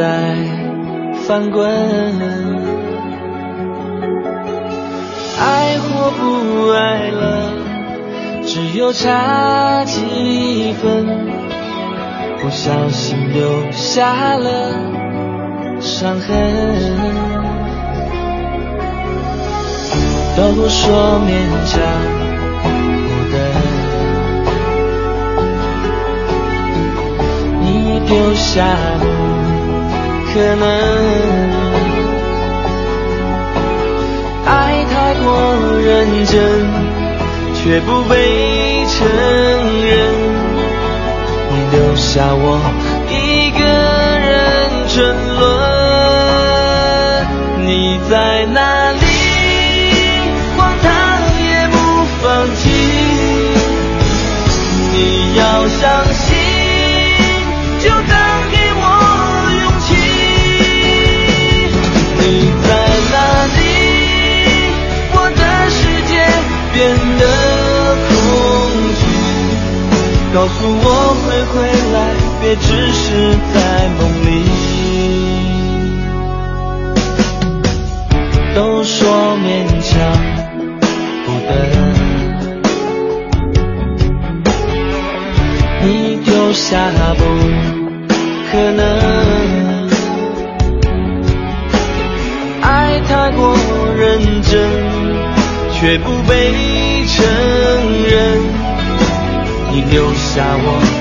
在翻滚，爱或不爱了，只有差几分，不小心留下了伤痕。都说勉强不得，你丢下不可能，爱太过认真，却不被承认，你留下我一个人沉沦，你在哪里？告诉我会回来，别只是在梦里。都说勉强不得。丢下不可能，爱太过认真，却不被承认。留下我。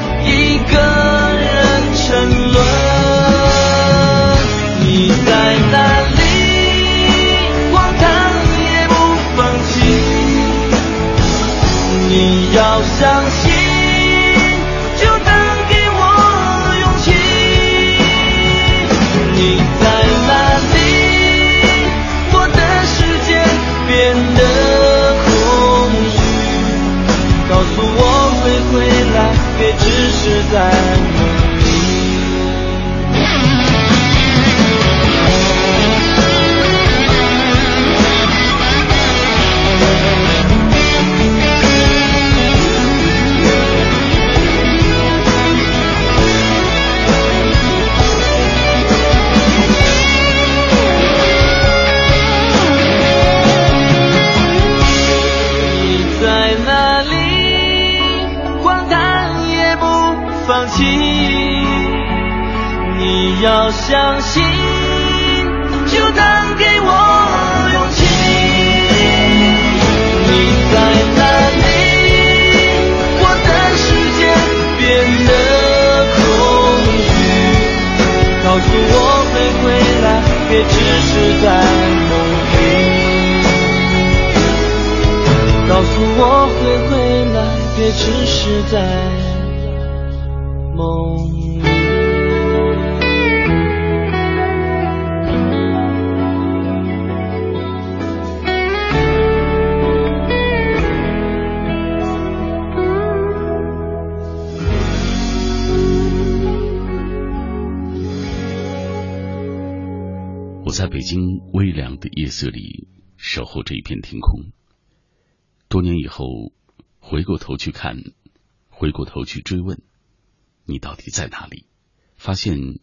放弃。你要相信，就当给我勇气。你在哪里？我的世界变得空虚。告诉我会回来，别只是在梦里。告诉我会回来，别只是在在北京微凉的夜色里守候这一片天空。多年以后，回过头去看，回过头去追问，你到底在哪里？发现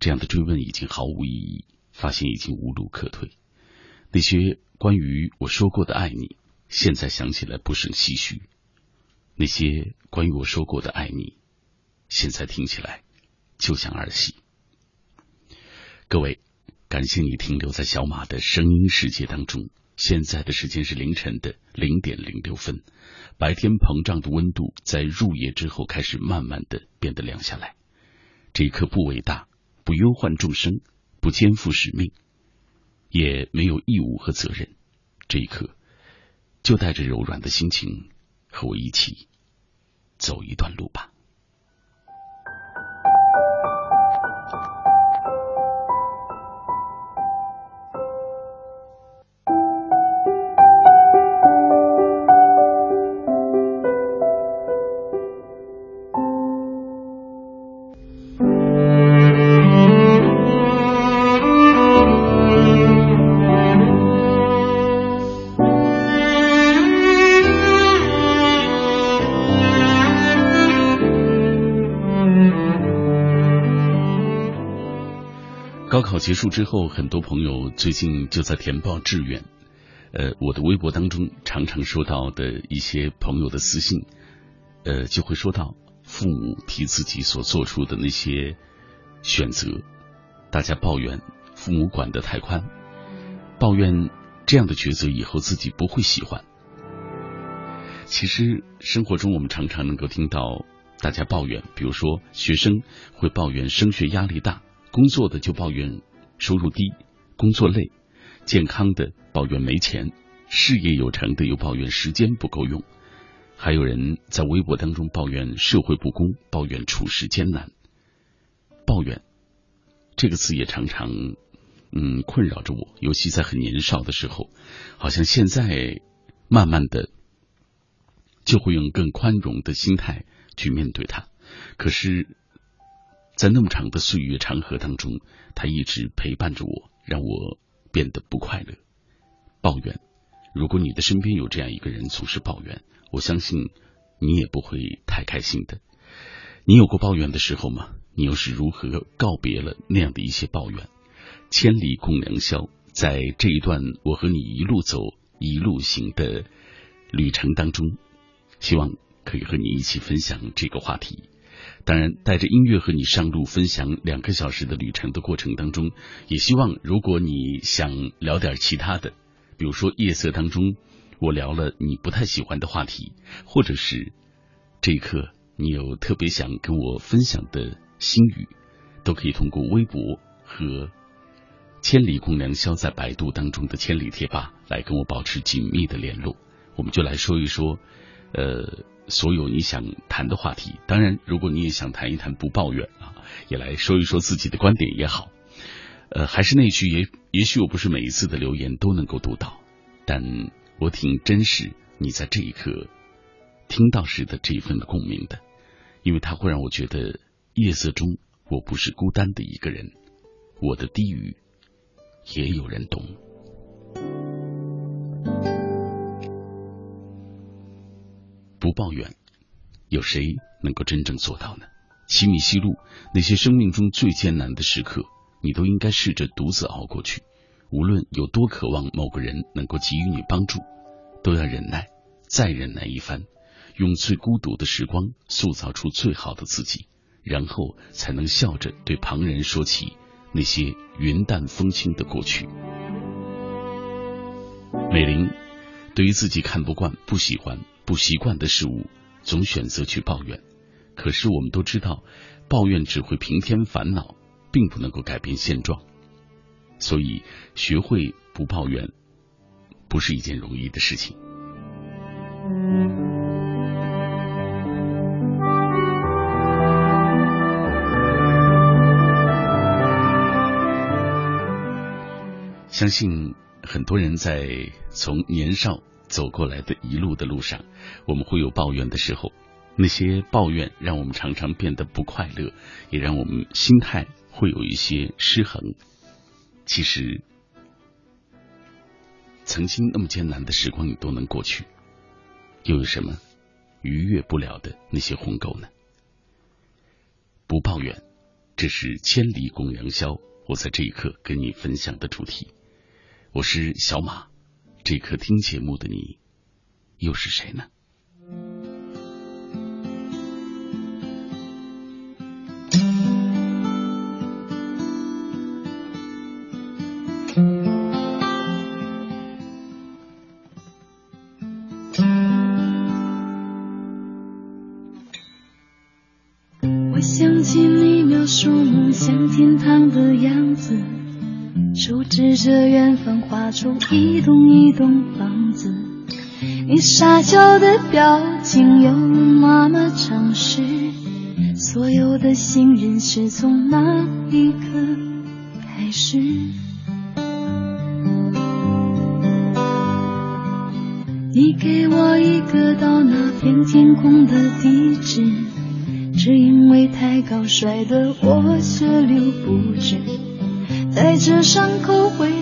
这样的追问已经毫无意义，发现已经无路可退。那些关于我说过的爱你，现在想起来不胜唏嘘；那些关于我说过的爱你，现在听起来就像儿戏。各位，感谢你停留在小马的声音世界当中。现在的时间是凌晨的零点零六分，白天膨胀的温度在入夜之后开始慢慢的变得凉下来。这一刻不伟大，不忧患众生，不肩负使命，也没有义务和责任。这一刻，就带着柔软的心情，和我一起走一段路吧。结束之后，很多朋友最近就在填报志愿。呃，我的微博当中常常收到的一些朋友的私信，呃，就会说到父母替自己所做出的那些选择，大家抱怨父母管得太宽，抱怨这样的抉择以后自己不会喜欢。其实生活中我们常常能够听到大家抱怨，比如说学生会抱怨升学压力大，工作的就抱怨。收入低，工作累，健康的抱怨没钱，事业有成的又抱怨时间不够用，还有人在微博当中抱怨社会不公，抱怨处事艰难。抱怨这个词也常常嗯困扰着我，尤其在很年少的时候，好像现在慢慢的就会用更宽容的心态去面对它，可是。在那么长的岁月长河当中，他一直陪伴着我，让我变得不快乐。抱怨，如果你的身边有这样一个人总是抱怨，我相信你也不会太开心的。你有过抱怨的时候吗？你又是如何告别了那样的一些抱怨？千里共良宵，在这一段我和你一路走一路行的旅程当中，希望可以和你一起分享这个话题。当然，带着音乐和你上路，分享两个小时的旅程的过程当中，也希望如果你想聊点其他的，比如说夜色当中我聊了你不太喜欢的话题，或者是这一刻你有特别想跟我分享的心语，都可以通过微博和“千里共良宵”在百度当中的千里贴吧来跟我保持紧密的联络。我们就来说一说，呃。所有你想谈的话题，当然，如果你也想谈一谈不抱怨啊，也来说一说自己的观点也好。呃，还是那句，也也许我不是每一次的留言都能够读到，但我挺珍视你在这一刻听到时的这一份的共鸣的，因为它会让我觉得夜色中我不是孤单的一个人，我的低语也有人懂。不抱怨，有谁能够真正做到呢？奇米西路，那些生命中最艰难的时刻，你都应该试着独自熬过去。无论有多渴望某个人能够给予你帮助，都要忍耐，再忍耐一番，用最孤独的时光塑造出最好的自己，然后才能笑着对旁人说起那些云淡风轻的过去。美玲，对于自己看不惯、不喜欢。不习惯的事物，总选择去抱怨。可是我们都知道，抱怨只会平添烦恼，并不能够改变现状。所以，学会不抱怨，不是一件容易的事情。相信很多人在从年少。走过来的一路的路上，我们会有抱怨的时候，那些抱怨让我们常常变得不快乐，也让我们心态会有一些失衡。其实，曾经那么艰难的时光你都能过去，又有什么逾越不了的那些鸿沟呢？不抱怨，这是千里共良宵。我在这一刻跟你分享的主题，我是小马。这颗听节目的你，又是谁呢？着远方画出一栋一栋房子。你傻笑的表情有那么诚实，所有的信任是从那一刻开始。你给我一个到那片天空的地址，只因为太高摔得我血流不止，带着伤口回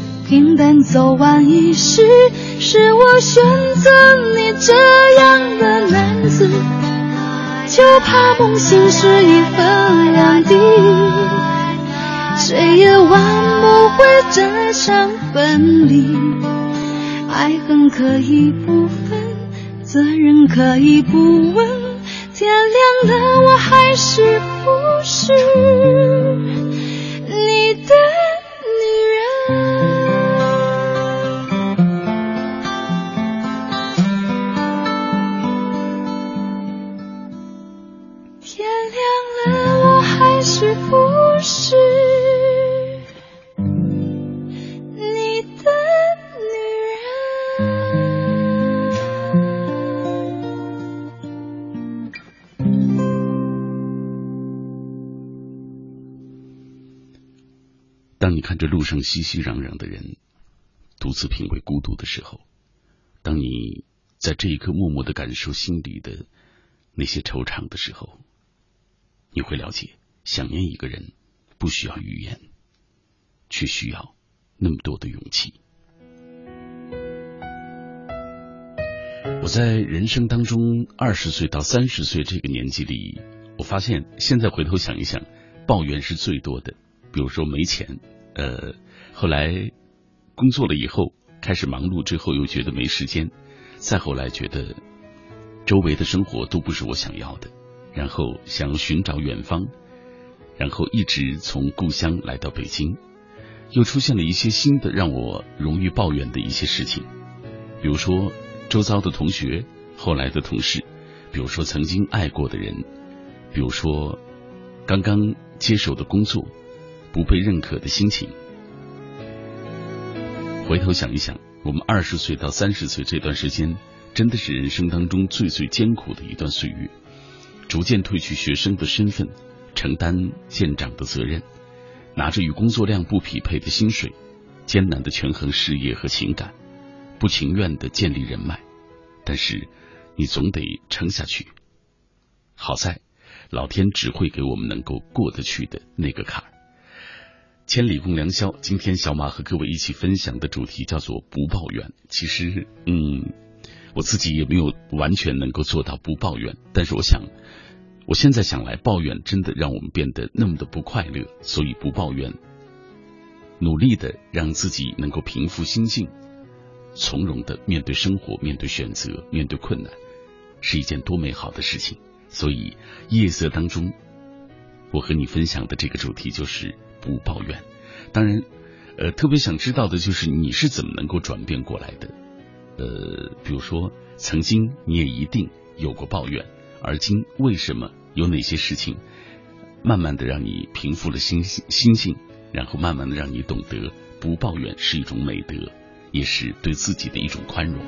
平淡走完一世，是我选择你这样的男子，就怕梦醒时一分两地，谁也挽不回这场分离。爱恨可以不分，责任可以不问，天亮了我还是不是你的当你看着路上熙熙攘攘的人，独自品味孤独的时候，当你在这一刻默默的感受心里的那些惆怅的时候，你会了解。想念一个人，不需要语言，却需要那么多的勇气。我在人生当中二十岁到三十岁这个年纪里，我发现现在回头想一想，抱怨是最多的。比如说没钱，呃，后来工作了以后开始忙碌之后又觉得没时间，再后来觉得周围的生活都不是我想要的，然后想寻找远方。然后一直从故乡来到北京，又出现了一些新的让我容易抱怨的一些事情，比如说周遭的同学、后来的同事，比如说曾经爱过的人，比如说刚刚接手的工作不被认可的心情。回头想一想，我们二十岁到三十岁这段时间，真的是人生当中最最艰苦的一段岁月。逐渐褪去学生的身份，承担舰长的责任，拿着与工作量不匹配的薪水，艰难的权衡事业和情感，不情愿的建立人脉，但是你总得撑下去。好在，老天只会给我们能够过得去的那个坎儿。千里共良宵，今天小马和各位一起分享的主题叫做不抱怨。其实，嗯，我自己也没有完全能够做到不抱怨，但是我想，我现在想来，抱怨真的让我们变得那么的不快乐，所以不抱怨，努力的让自己能够平复心境，从容的面对生活，面对选择，面对困难，是一件多美好的事情。所以夜色当中，我和你分享的这个主题就是。不抱怨，当然，呃，特别想知道的就是你是怎么能够转变过来的，呃，比如说曾经你也一定有过抱怨，而今为什么有哪些事情，慢慢的让你平复了心心境，然后慢慢的让你懂得不抱怨是一种美德，也是对自己的一种宽容。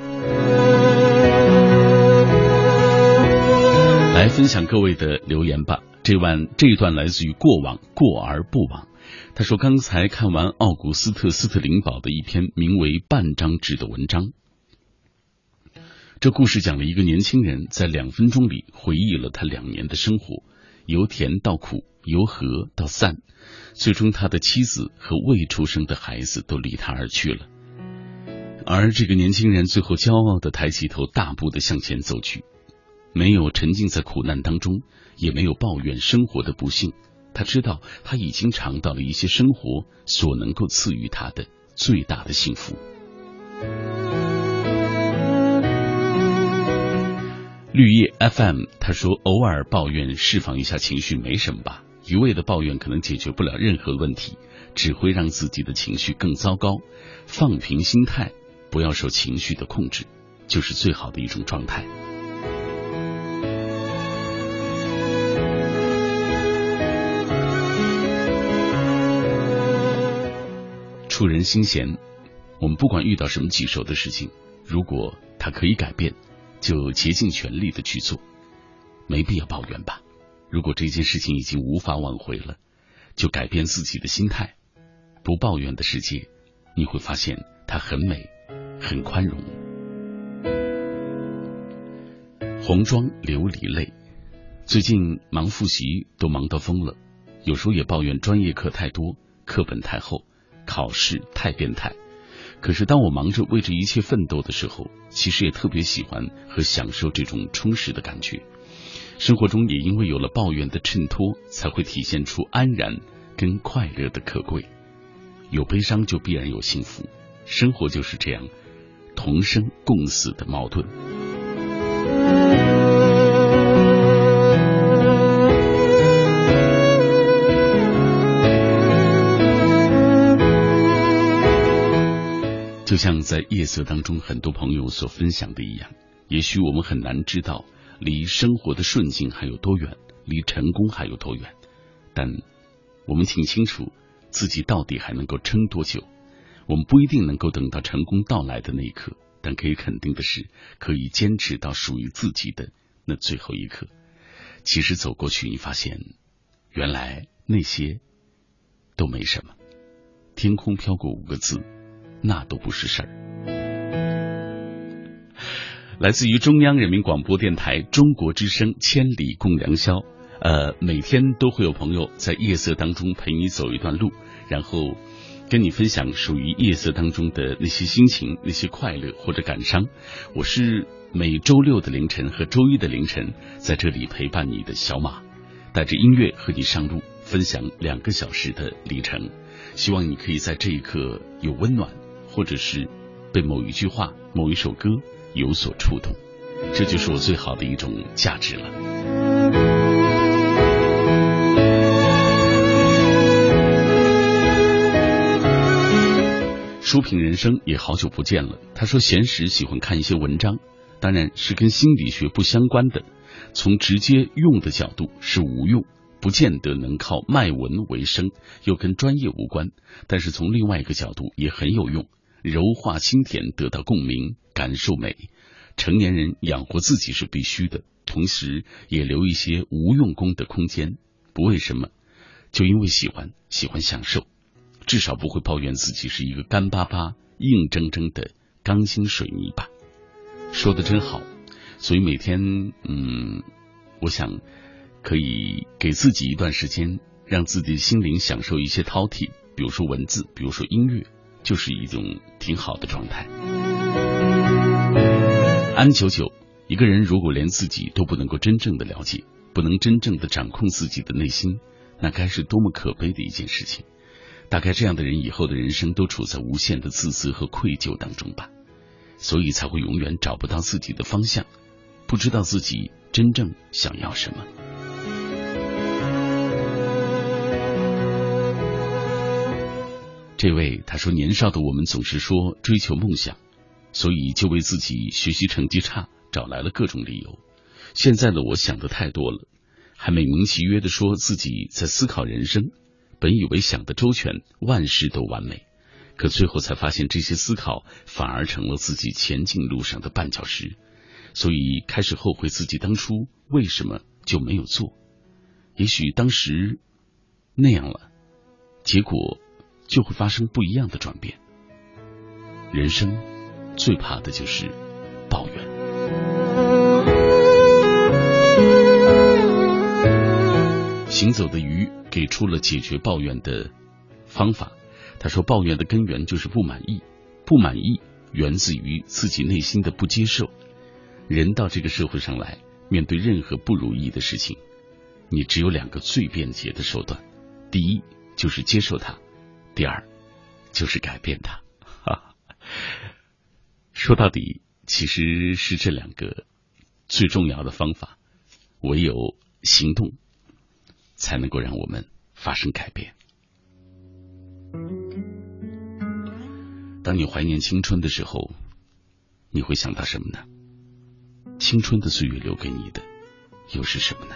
来分享各位的留言吧，这段这一段来自于过往过而不往。他说：“刚才看完奥古斯特·斯特林堡的一篇名为《半张纸》的文章。这故事讲了一个年轻人在两分钟里回忆了他两年的生活，由甜到苦，由和到散，最终他的妻子和未出生的孩子都离他而去了。而这个年轻人最后骄傲的抬起头，大步的向前走去，没有沉浸在苦难当中，也没有抱怨生活的不幸。”他知道他已经尝到了一些生活所能够赐予他的最大的幸福。绿叶 FM 他说：“偶尔抱怨，释放一下情绪没什么吧。一味的抱怨可能解决不了任何问题，只会让自己的情绪更糟糕。放平心态，不要受情绪的控制，就是最好的一种状态。”触人心弦，我们不管遇到什么棘手的事情，如果它可以改变，就竭尽全力的去做，没必要抱怨吧。如果这件事情已经无法挽回了，就改变自己的心态，不抱怨的世界，你会发现它很美，很宽容。红妆琉璃泪，最近忙复习都忙到疯了，有时候也抱怨专业课太多，课本太厚。考试太变态，可是当我忙着为这一切奋斗的时候，其实也特别喜欢和享受这种充实的感觉。生活中也因为有了抱怨的衬托，才会体现出安然跟快乐的可贵。有悲伤就必然有幸福，生活就是这样，同生共死的矛盾。就像在夜色当中，很多朋友所分享的一样，也许我们很难知道离生活的顺境还有多远，离成功还有多远，但我们挺清楚自己到底还能够撑多久。我们不一定能够等到成功到来的那一刻，但可以肯定的是，可以坚持到属于自己的那最后一刻。其实走过去，你发现原来那些都没什么。天空飘过五个字。那都不是事儿。来自于中央人民广播电台中国之声《千里共良宵》，呃，每天都会有朋友在夜色当中陪你走一段路，然后跟你分享属于夜色当中的那些心情、那些快乐或者感伤。我是每周六的凌晨和周一的凌晨在这里陪伴你的小马，带着音乐和你上路，分享两个小时的旅程。希望你可以在这一刻有温暖。或者是被某一句话、某一首歌有所触动，这就是我最好的一种价值了。书评人生也好久不见了。他说闲时喜欢看一些文章，当然是跟心理学不相关的。从直接用的角度是无用，不见得能靠卖文为生，又跟专业无关。但是从另外一个角度也很有用。柔化心田，得到共鸣，感受美。成年人养活自己是必须的，同时也留一些无用功的空间。不为什么，就因为喜欢，喜欢享受，至少不会抱怨自己是一个干巴巴、硬铮铮的钢筋水泥吧。说的真好，所以每天，嗯，我想可以给自己一段时间，让自己心灵享受一些饕餮，比如说文字，比如说音乐，就是一种挺好的状态。安九九，一个人如果连自己都不能够真正的了解，不能真正的掌控自己的内心，那该是多么可悲的一件事情。大概这样的人以后的人生都处在无限的自责和愧疚当中吧，所以才会永远找不到自己的方向，不知道自己真正想要什么。这位他说：“年少的我们总是说追求梦想。”所以就为自己学习成绩差找来了各种理由。现在的我想的太多了，还美名其曰的说自己在思考人生，本以为想的周全，万事都完美，可最后才发现这些思考反而成了自己前进路上的绊脚石，所以开始后悔自己当初为什么就没有做。也许当时那样了，结果就会发生不一样的转变。人生。最怕的就是抱怨。行走的鱼给出了解决抱怨的方法。他说，抱怨的根源就是不满意，不满意源自于自己内心的不接受。人到这个社会上来，面对任何不如意的事情，你只有两个最便捷的手段：第一就是接受它，第二就是改变它。说到底，其实是这两个最重要的方法。唯有行动，才能够让我们发生改变。当你怀念青春的时候，你会想到什么呢？青春的岁月留给你的，又是什么呢？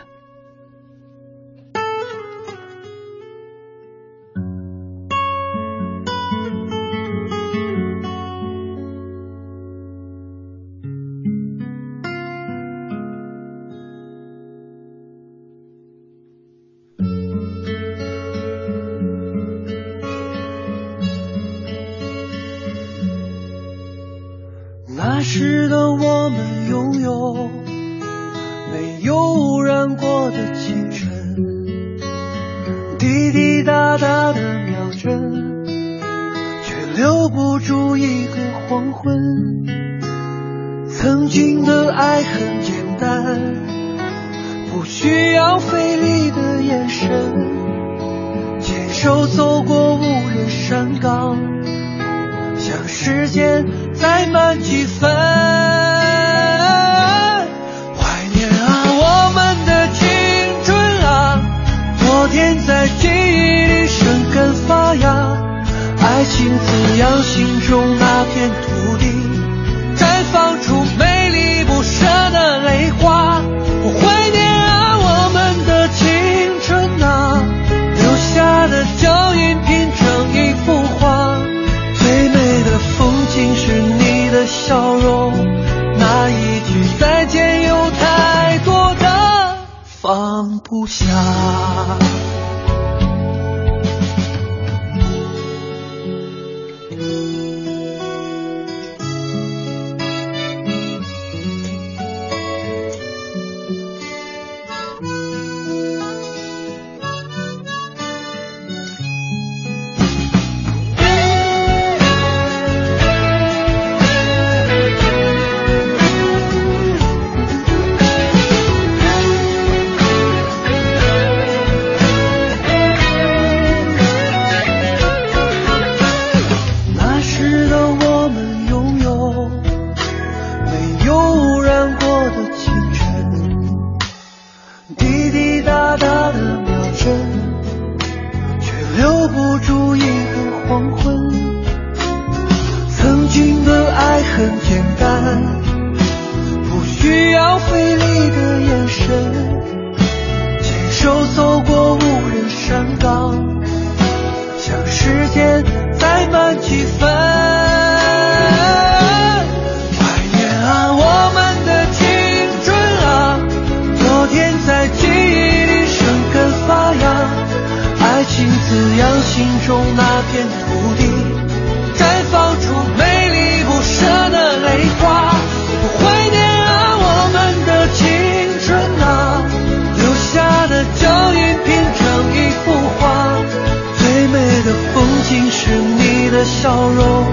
笑容，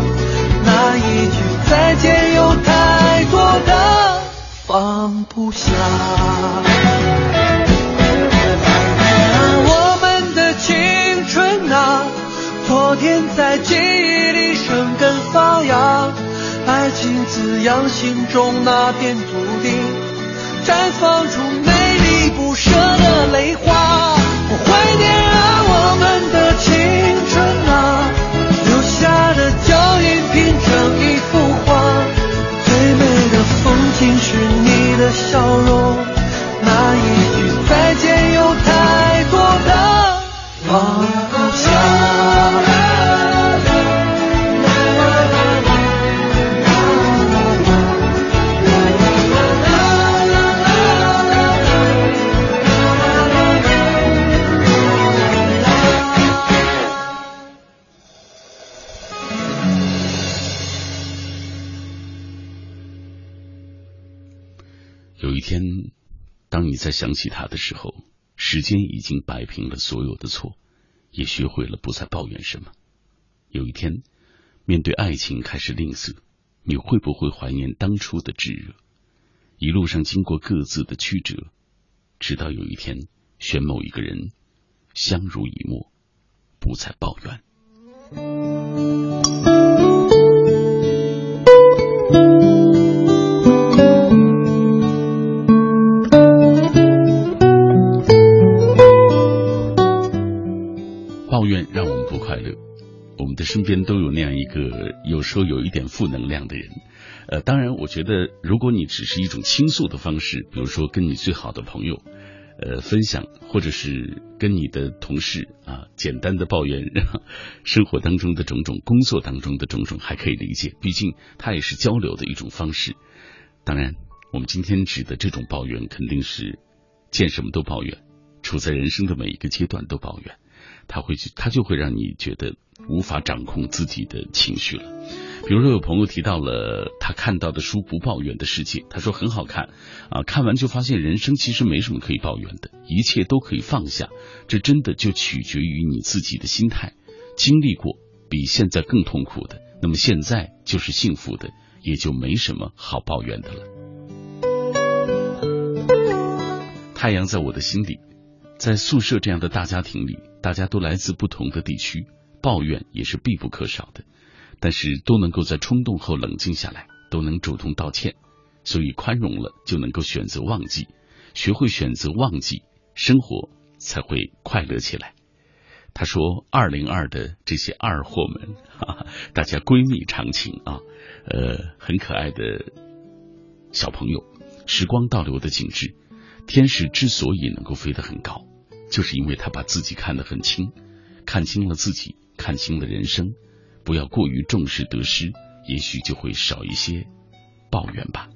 那一句再见有太多的放不下。我们的青春啊，昨天在记忆里生根发芽，爱情滋养心中那片土地，绽放出。笑容，那一句再见有太多的你在想起他的时候，时间已经摆平了所有的错，也学会了不再抱怨什么。有一天，面对爱情开始吝啬，你会不会怀念当初的炙热？一路上经过各自的曲折，直到有一天选某一个人，相濡以沫，不再抱怨。抱怨让我们不快乐，我们的身边都有那样一个有时候有一点负能量的人。呃，当然，我觉得如果你只是一种倾诉的方式，比如说跟你最好的朋友，呃，分享，或者是跟你的同事啊，简单的抱怨生活当中的种种、工作当中的种种，还可以理解，毕竟它也是交流的一种方式。当然，我们今天指的这种抱怨，肯定是见什么都抱怨，处在人生的每一个阶段都抱怨。他会去，他就会让你觉得无法掌控自己的情绪了。比如说，有朋友提到了他看到的书《不抱怨的世界》，他说很好看啊，看完就发现人生其实没什么可以抱怨的，一切都可以放下。这真的就取决于你自己的心态。经历过比现在更痛苦的，那么现在就是幸福的，也就没什么好抱怨的了。太阳在我的心里，在宿舍这样的大家庭里。大家都来自不同的地区，抱怨也是必不可少的，但是都能够在冲动后冷静下来，都能主动道歉，所以宽容了就能够选择忘记，学会选择忘记，生活才会快乐起来。他说：“二零二的这些二货们，哈哈，大家闺蜜长情啊，呃，很可爱的小朋友，时光倒流的景致，天使之所以能够飞得很高。”就是因为他把自己看得很轻，看清了自己，看清了人生，不要过于重视得失，也许就会少一些抱怨吧。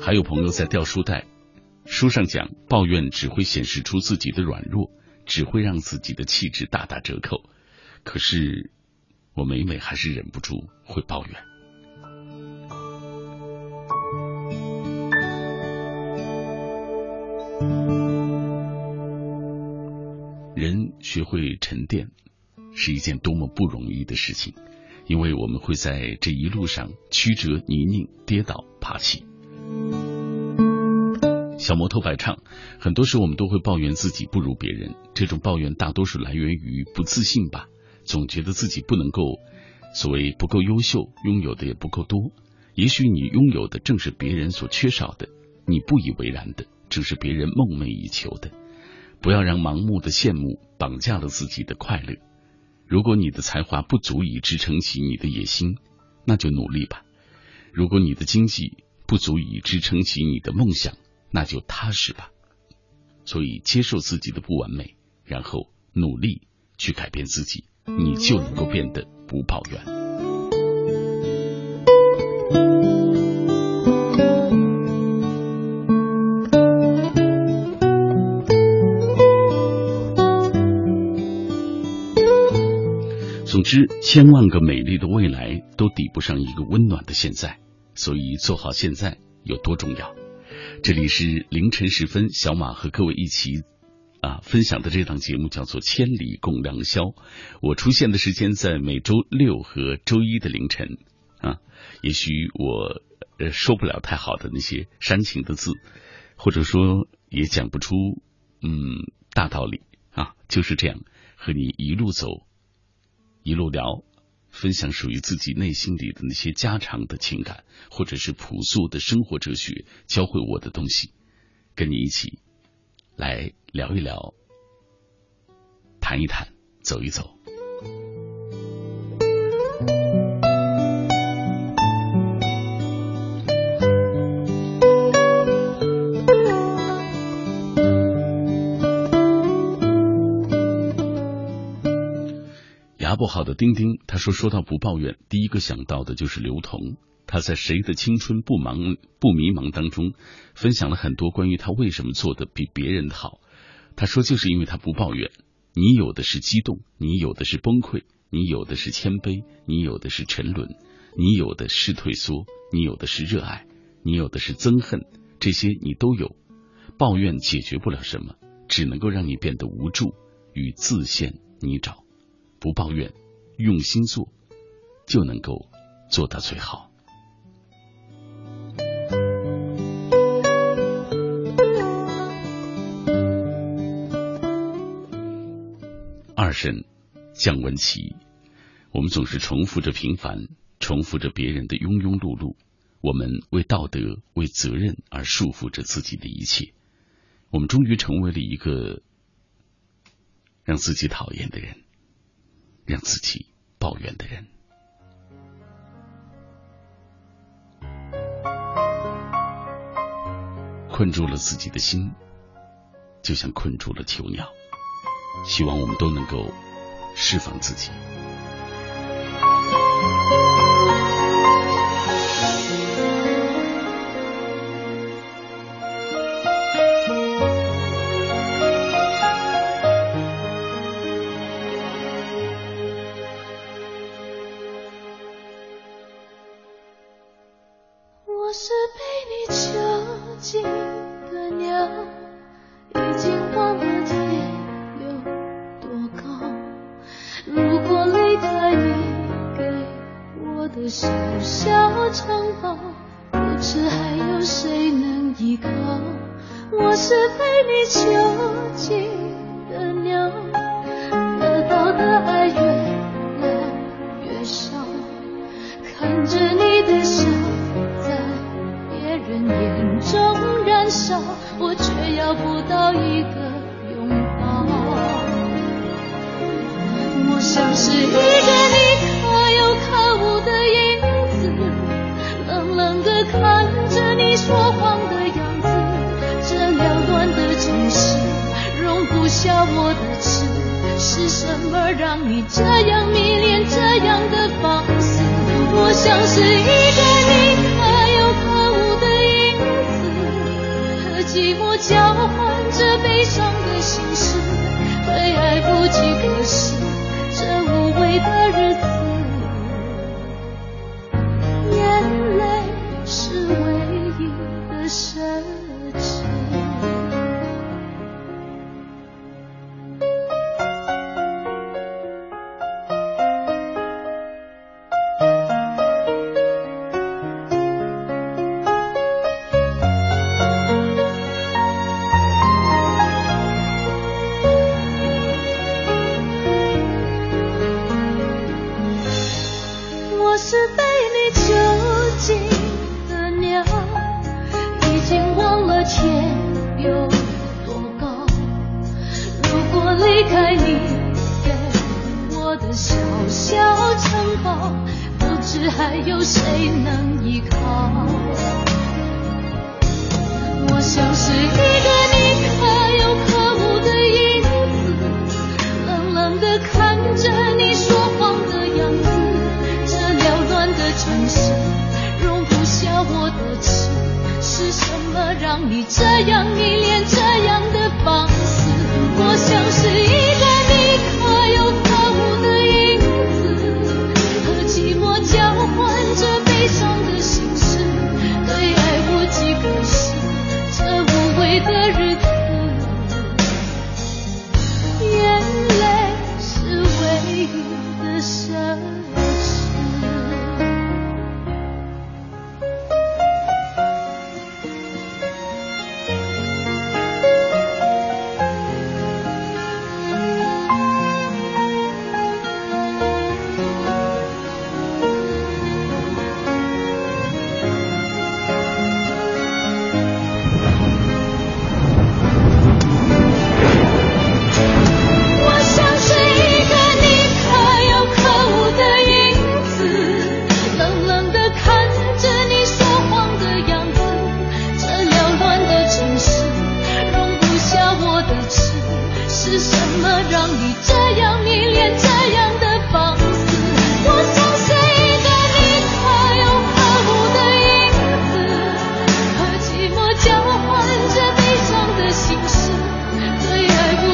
还有朋友在掉书袋，书上讲抱怨只会显示出自己的软弱，只会让自己的气质大打折扣。可是我每每还是忍不住会抱怨。学会沉淀是一件多么不容易的事情，因为我们会在这一路上曲折、泥泞、跌倒、爬起。小摩托白唱，很多时候我们都会抱怨自己不如别人，这种抱怨大多数来源于不自信吧，总觉得自己不能够，所谓不够优秀，拥有的也不够多。也许你拥有的正是别人所缺少的，你不以为然的正是别人梦寐以求的。不要让盲目的羡慕绑架了自己的快乐。如果你的才华不足以支撑起你的野心，那就努力吧；如果你的经济不足以支撑起你的梦想，那就踏实吧。所以，接受自己的不完美，然后努力去改变自己，你就能够变得不抱怨。总之，千万个美丽的未来都抵不上一个温暖的现在，所以做好现在有多重要。这里是凌晨时分，小马和各位一起啊分享的这档节目叫做《千里共良宵》。我出现的时间在每周六和周一的凌晨啊，也许我呃说不了太好的那些煽情的字，或者说也讲不出嗯大道理啊，就是这样和你一路走，一路聊，分享属于自己内心里的那些家常的情感，或者是朴素的生活哲学，教会我的东西，跟你一起来聊一聊，谈一谈，走一走。不好的丁丁，他说：“说到不抱怨，第一个想到的就是刘同。他在《谁的青春不忙不迷茫》当中，分享了很多关于他为什么做的比别人好。他说，就是因为他不抱怨。你有的是激动，你有的是崩溃，你有的是谦卑，你有的是沉沦，你有的是退缩，你有的是热爱，你有的是憎恨，这些你都有。抱怨解决不了什么，只能够让你变得无助与自陷泥沼。”不抱怨，用心做，就能够做到最好。二审，姜文琪，我们总是重复着平凡，重复着别人的庸庸碌碌，我们为道德、为责任而束缚着自己的一切，我们终于成为了一个让自己讨厌的人。让自己抱怨的人，困住了自己的心，就像困住了囚鸟。希望我们都能够释放自己。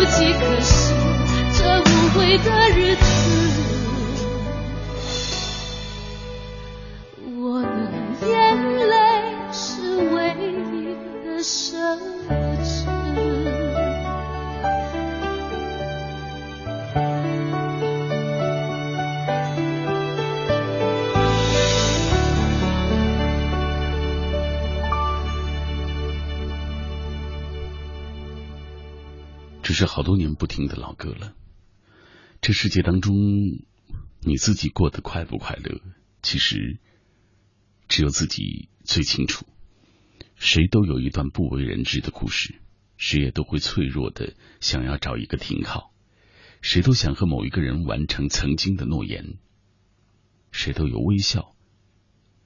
爱无计可施，这无悔的日子。是好多年不听的老歌了。这世界当中，你自己过得快不快乐，其实只有自己最清楚。谁都有一段不为人知的故事，谁也都会脆弱的想要找一个停靠，谁都想和某一个人完成曾经的诺言，谁都有微笑，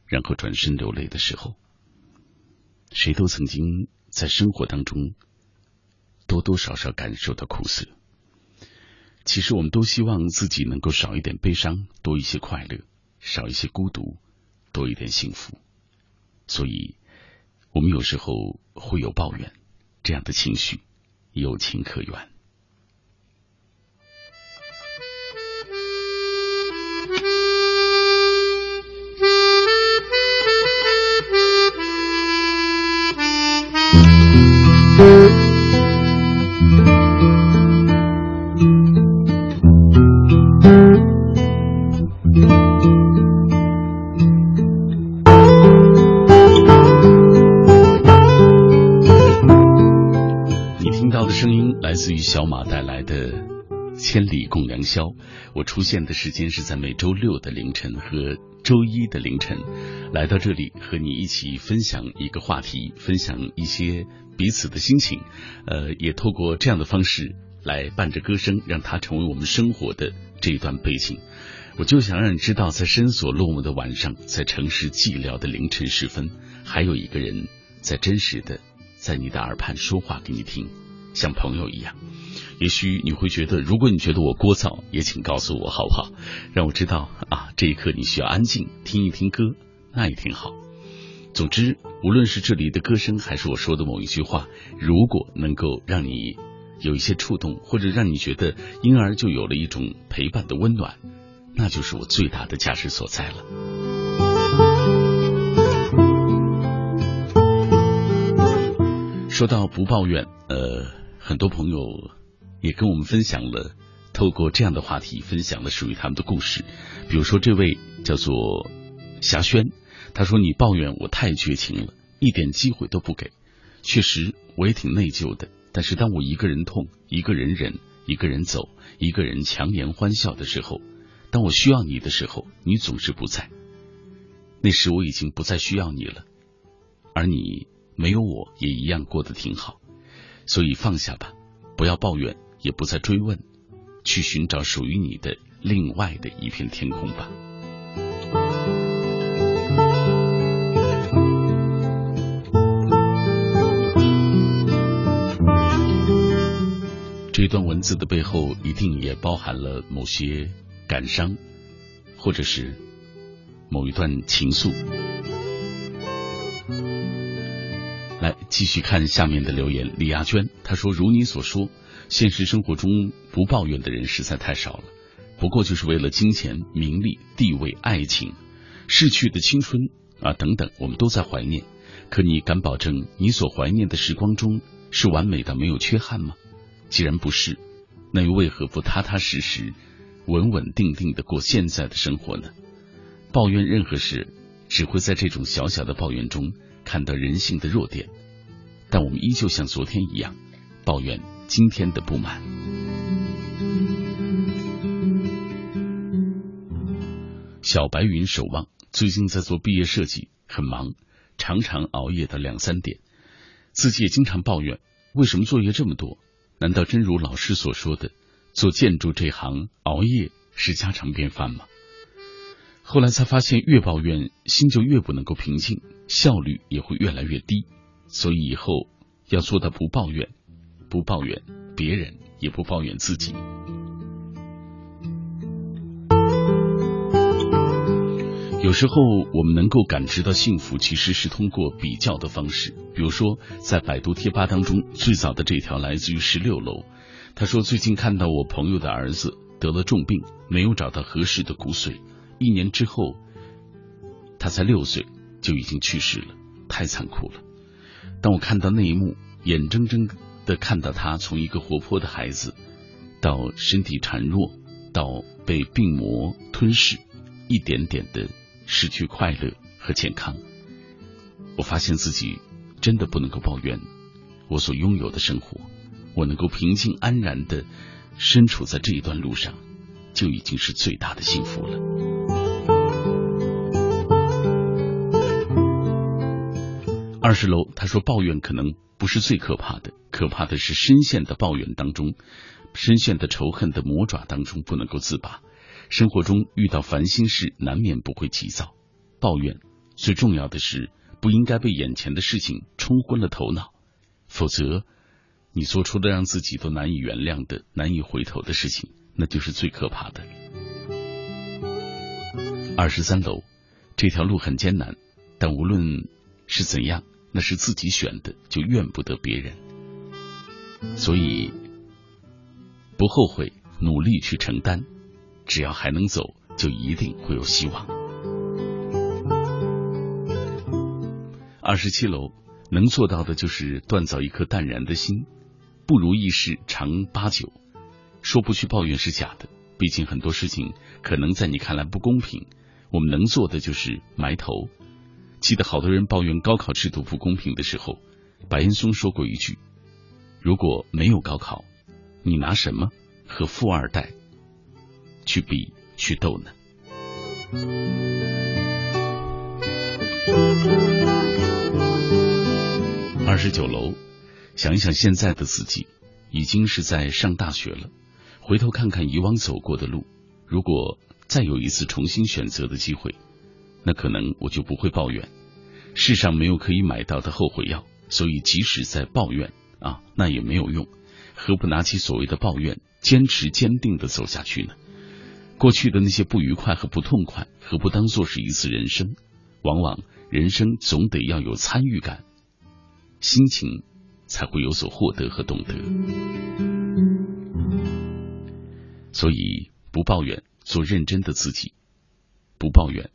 然后转身流泪的时候，谁都曾经在生活当中多多少少感受到苦涩。其实我们都希望自己能够少一点悲伤，多一些快乐，少一些孤独，多一点幸福。所以，我们有时候会有抱怨，这样的情绪有情可原。小马带来的《千里共良宵》。我出现的时间是在每周六的凌晨和周一的凌晨，来到这里和你一起分享一个话题，分享一些彼此的心情。呃，也透过这样的方式来伴着歌声，让它成为我们生活的这一段背景。我就想让你知道，在深锁落幕的晚上，在城市寂寥的凌晨时分，还有一个人在真实的在你的耳畔说话给你听，像朋友一样。也许你会觉得，如果你觉得我聒噪，也请告诉我好不好？让我知道啊，这一刻你需要安静，听一听歌，那也挺好。总之，无论是这里的歌声，还是我说的某一句话，如果能够让你有一些触动，或者让你觉得，婴儿就有了一种陪伴的温暖。那就是我最大的价值所在了。说到不抱怨，呃，很多朋友也跟我们分享了，透过这样的话题，分享了属于他们的故事。比如说，这位叫做霞轩，他说：“你抱怨我太绝情了，一点机会都不给。确实，我也挺内疚的。但是，当我一个人痛，一个人忍，一个人走，一个人强颜欢笑的时候。”当我需要你的时候，你总是不在。那时我已经不再需要你了，而你没有我也一样过得挺好。所以放下吧，不要抱怨，也不再追问，去寻找属于你的另外的一片天空吧。这段文字的背后，一定也包含了某些。感伤，或者是某一段情愫。来继续看下面的留言，李亚娟她说：“如你所说，现实生活中不抱怨的人实在太少了。不过就是为了金钱、名利、地位、爱情、逝去的青春啊等等，我们都在怀念。可你敢保证你所怀念的时光中是完美的、没有缺憾吗？既然不是，那又为何不踏踏实实？”稳稳定定的过现在的生活呢？抱怨任何事，只会在这种小小的抱怨中看到人性的弱点。但我们依旧像昨天一样，抱怨今天的不满。小白云守望最近在做毕业设计，很忙，常常熬夜到两三点。自己也经常抱怨，为什么作业这么多？难道真如老师所说的？做建筑这行，熬夜是家常便饭吗？后来才发现，越抱怨，心就越不能够平静，效率也会越来越低。所以以后要做到不抱怨，不抱怨别人，也不抱怨自己。有时候我们能够感知到幸福，其实是通过比较的方式。比如说，在百度贴吧当中，最早的这条来自于十六楼，他说最近看到我朋友的儿子得了重病，没有找到合适的骨髓，一年之后，他才六岁就已经去世了，太残酷了。当我看到那一幕，眼睁睁的看到他从一个活泼的孩子，到身体孱弱，到被病魔吞噬，一点点的。失去快乐和健康，我发现自己真的不能够抱怨我所拥有的生活，我能够平静安然的身处在这一段路上，就已经是最大的幸福了。二十楼，他说抱怨可能不是最可怕的，可怕的是深陷的抱怨当中，深陷的仇恨的魔爪当中不能够自拔。生活中遇到烦心事，难免不会急躁、抱怨。最重要的是，不应该被眼前的事情冲昏了头脑，否则，你做出了让自己都难以原谅的、难以回头的事情，那就是最可怕的。二十三楼，这条路很艰难，但无论是怎样，那是自己选的，就怨不得别人。所以，不后悔，努力去承担。只要还能走，就一定会有希望。二十七楼能做到的就是锻造一颗淡然的心，不如意事常八九。说不去抱怨是假的，毕竟很多事情可能在你看来不公平。我们能做的就是埋头。记得好多人抱怨高考制度不公平的时候，白岩松说过一句：“如果没有高考，你拿什么和富二代？”去比去斗呢？二十九楼，想一想现在的自己，已经是在上大学了。回头看看以往走过的路，如果再有一次重新选择的机会，那可能我就不会抱怨。世上没有可以买到的后悔药，所以即使在抱怨啊，那也没有用。何不拿起所谓的抱怨，坚持坚定的走下去呢？过去的那些不愉快和不痛快，何不当做是一次人生？往往人生总得要有参与感，心情才会有所获得和懂得。所以不抱怨，做认真的自己；不抱怨，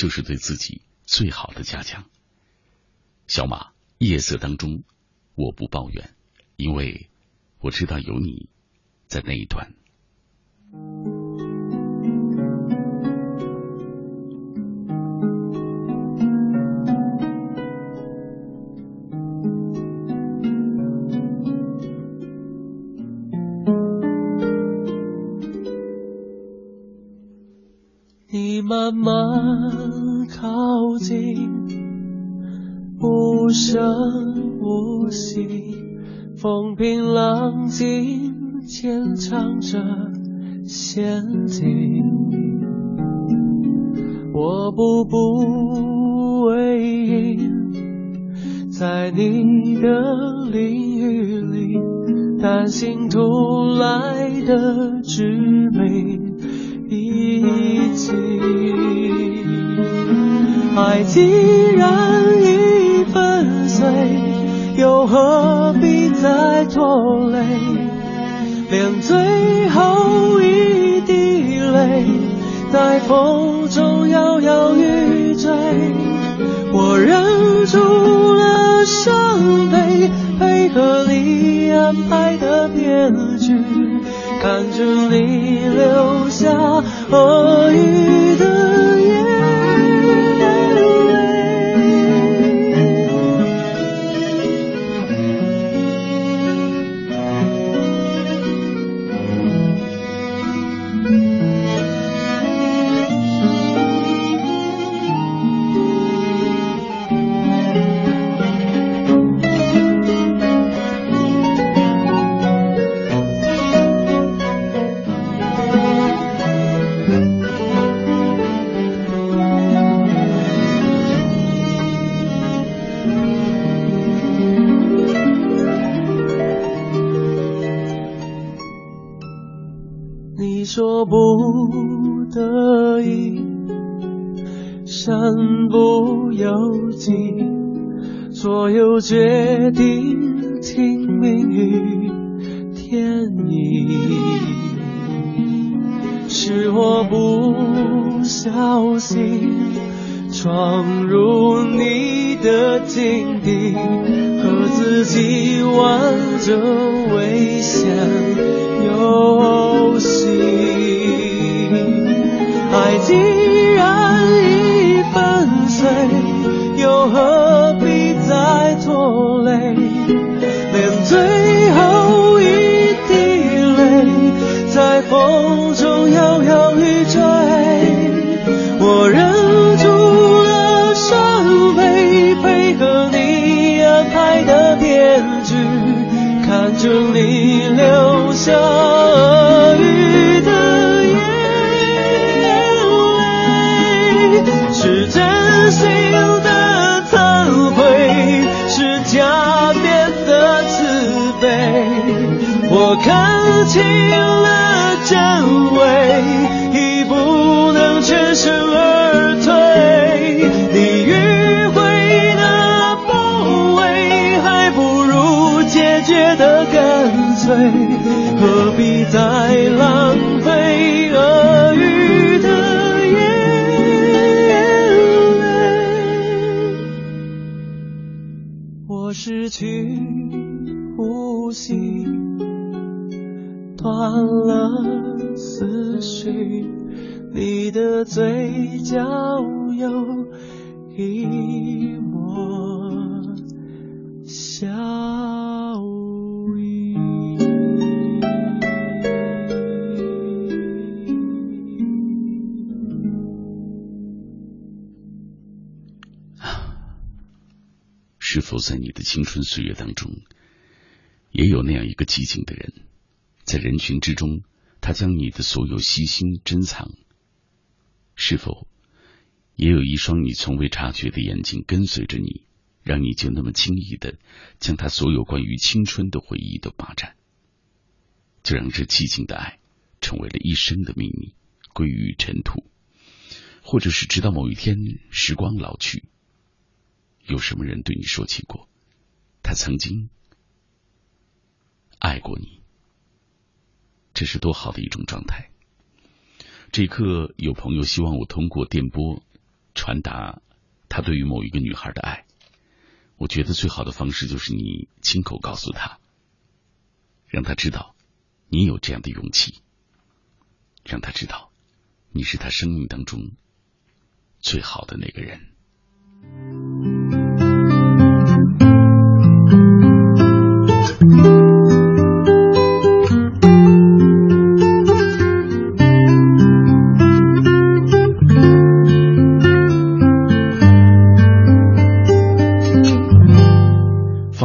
就是对自己最好的嘉奖。小马，夜色当中，我不抱怨，因为我知道有你在那一端。声无息，风平浪静，浅唱着陷阱。我步步为营，在你的领域里，担心突来的致命。一击，爱既然，又何必再拖累？连最后一滴泪，在风中摇摇欲坠。我忍住了伤悲，配合你安排的骗局。看着你留下耳语的不得已，身不由己，所有决定听命于天意。是我不小心闯入你的境地，和自己玩着危险游何必再拖累？连最后一滴泪，在风中摇摇欲坠。我忍住了伤悲，配合你安排的编剧，看着你流下我看清了真伪，已不能全身而退。你迂回的包围，还不如决的干脆。何必再浪费鳄鱼的眼泪？我失去断了思绪，你的嘴角有一抹笑意。是否在你的青春岁月当中，也有那样一个寂静的人？在人群之中，他将你的所有细心珍藏。是否也有一双你从未察觉的眼睛跟随着你，让你就那么轻易的将他所有关于青春的回忆都霸占，就让这寂静的爱成为了一生的秘密，归于尘土？或者是直到某一天时光老去，有什么人对你说起过，他曾经爱过你？这是多好的一种状态！这一刻，有朋友希望我通过电波传达他对于某一个女孩的爱。我觉得最好的方式就是你亲口告诉他，让他知道你有这样的勇气，让他知道你是他生命当中最好的那个人。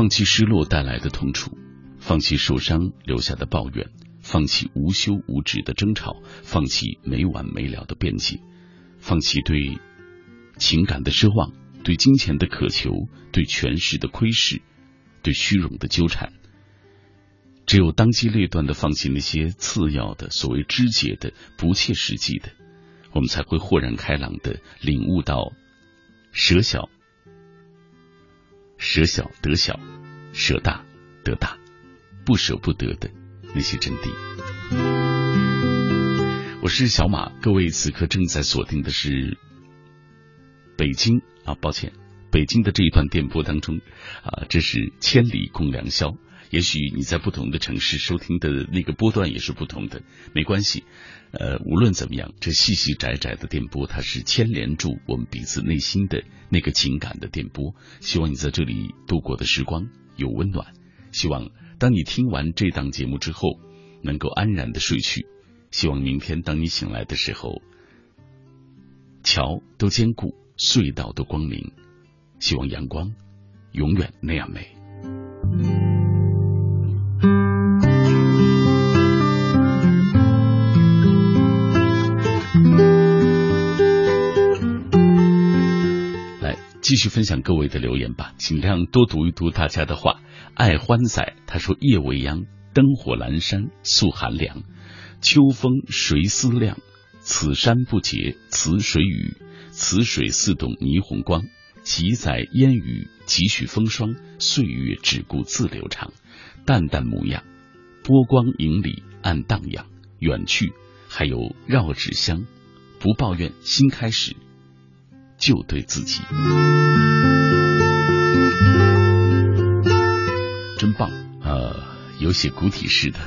放弃失落带来的痛楚，放弃受伤留下的抱怨，放弃无休无止的争吵，放弃没完没了的辩解，放弃对情感的奢望，对金钱的渴求，对权势的窥视，对虚荣的纠缠。只有当机立断的放弃那些次要的、所谓肢解的、不切实际的，我们才会豁然开朗的领悟到舍小。舍小得小，舍大得大，不舍不得的那些真谛。我是小马，各位此刻正在锁定的是北京啊，抱歉，北京的这一段电波当中啊，这是千里共良宵。也许你在不同的城市收听的那个波段也是不同的，没关系。呃，无论怎么样，这细细窄窄的电波，它是牵连住我们彼此内心的那个情感的电波。希望你在这里度过的时光有温暖。希望当你听完这档节目之后，能够安然的睡去。希望明天当你醒来的时候，桥都坚固，隧道都光明。希望阳光永远那样美。继续分享各位的留言吧，尽量多读一读大家的话。爱欢仔他说：“夜未央，灯火阑珊，素寒凉，秋风谁思量？此山不结，此水雨，此水似懂霓虹光。几载烟雨，几许风霜，岁月只顾自流长。淡淡模样，波光影里暗荡漾。远去，还有绕指香。不抱怨，新开始，就对自己。真棒，呃，有写古体诗的，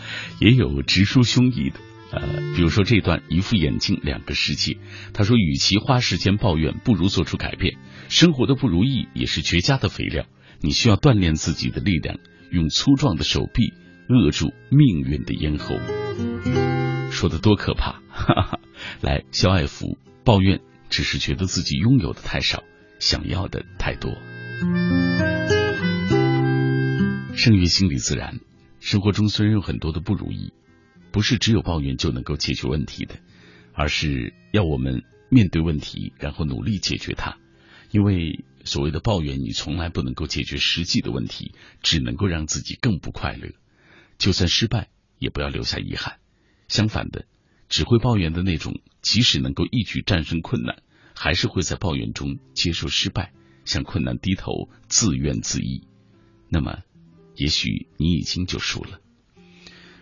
也有直抒胸臆的。呃，比如说这段一副眼镜两个世界，他说，与其花时间抱怨，不如做出改变。生活的不如意也是绝佳的肥料，你需要锻炼自己的力量，用粗壮的手臂扼住命运的咽喉。说的多可怕！哈哈，来，肖爱福抱怨，只是觉得自己拥有的太少，想要的太多。圣于心理自然，生活中虽然有很多的不如意。不是只有抱怨就能够解决问题的，而是要我们面对问题，然后努力解决它。因为所谓的抱怨，你从来不能够解决实际的问题，只能够让自己更不快乐。就算失败，也不要留下遗憾。相反的，只会抱怨的那种，即使能够一举战胜困难，还是会在抱怨中接受失败，向困难低头，自怨自艾。那么，也许你已经就输了。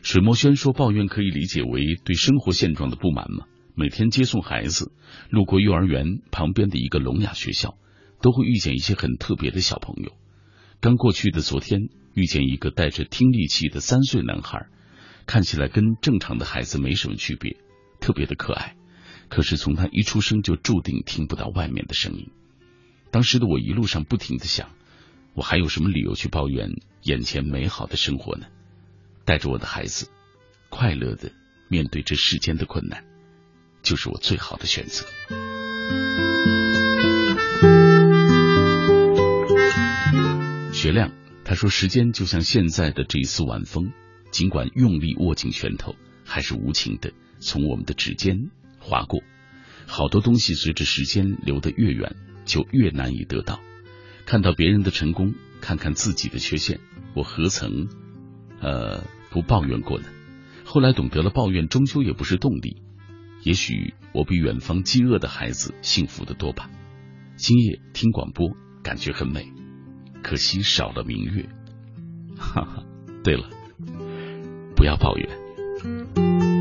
水墨轩说：“抱怨可以理解为对生活现状的不满吗？每天接送孩子，路过幼儿园旁边的一个聋哑学校，都会遇见一些很特别的小朋友。刚过去的昨天，遇见一个带着听力器的三岁男孩，看起来跟正常的孩子没什么区别，特别的可爱。可是从他一出生就注定听不到外面的声音。当时的我一路上不停的想，我还有什么理由去抱怨眼前美好的生活呢？”带着我的孩子，快乐的面对这世间的困难，就是我最好的选择。学亮他说：“时间就像现在的这一丝晚风，尽管用力握紧拳头，还是无情的从我们的指尖划过。好多东西随着时间流得越远，就越难以得到。看到别人的成功，看看自己的缺陷，我何曾？”呃，不抱怨过呢。后来懂得了，抱怨终究也不是动力。也许我比远方饥饿的孩子幸福的多吧。今夜听广播，感觉很美，可惜少了明月。哈哈，对了，不要抱怨。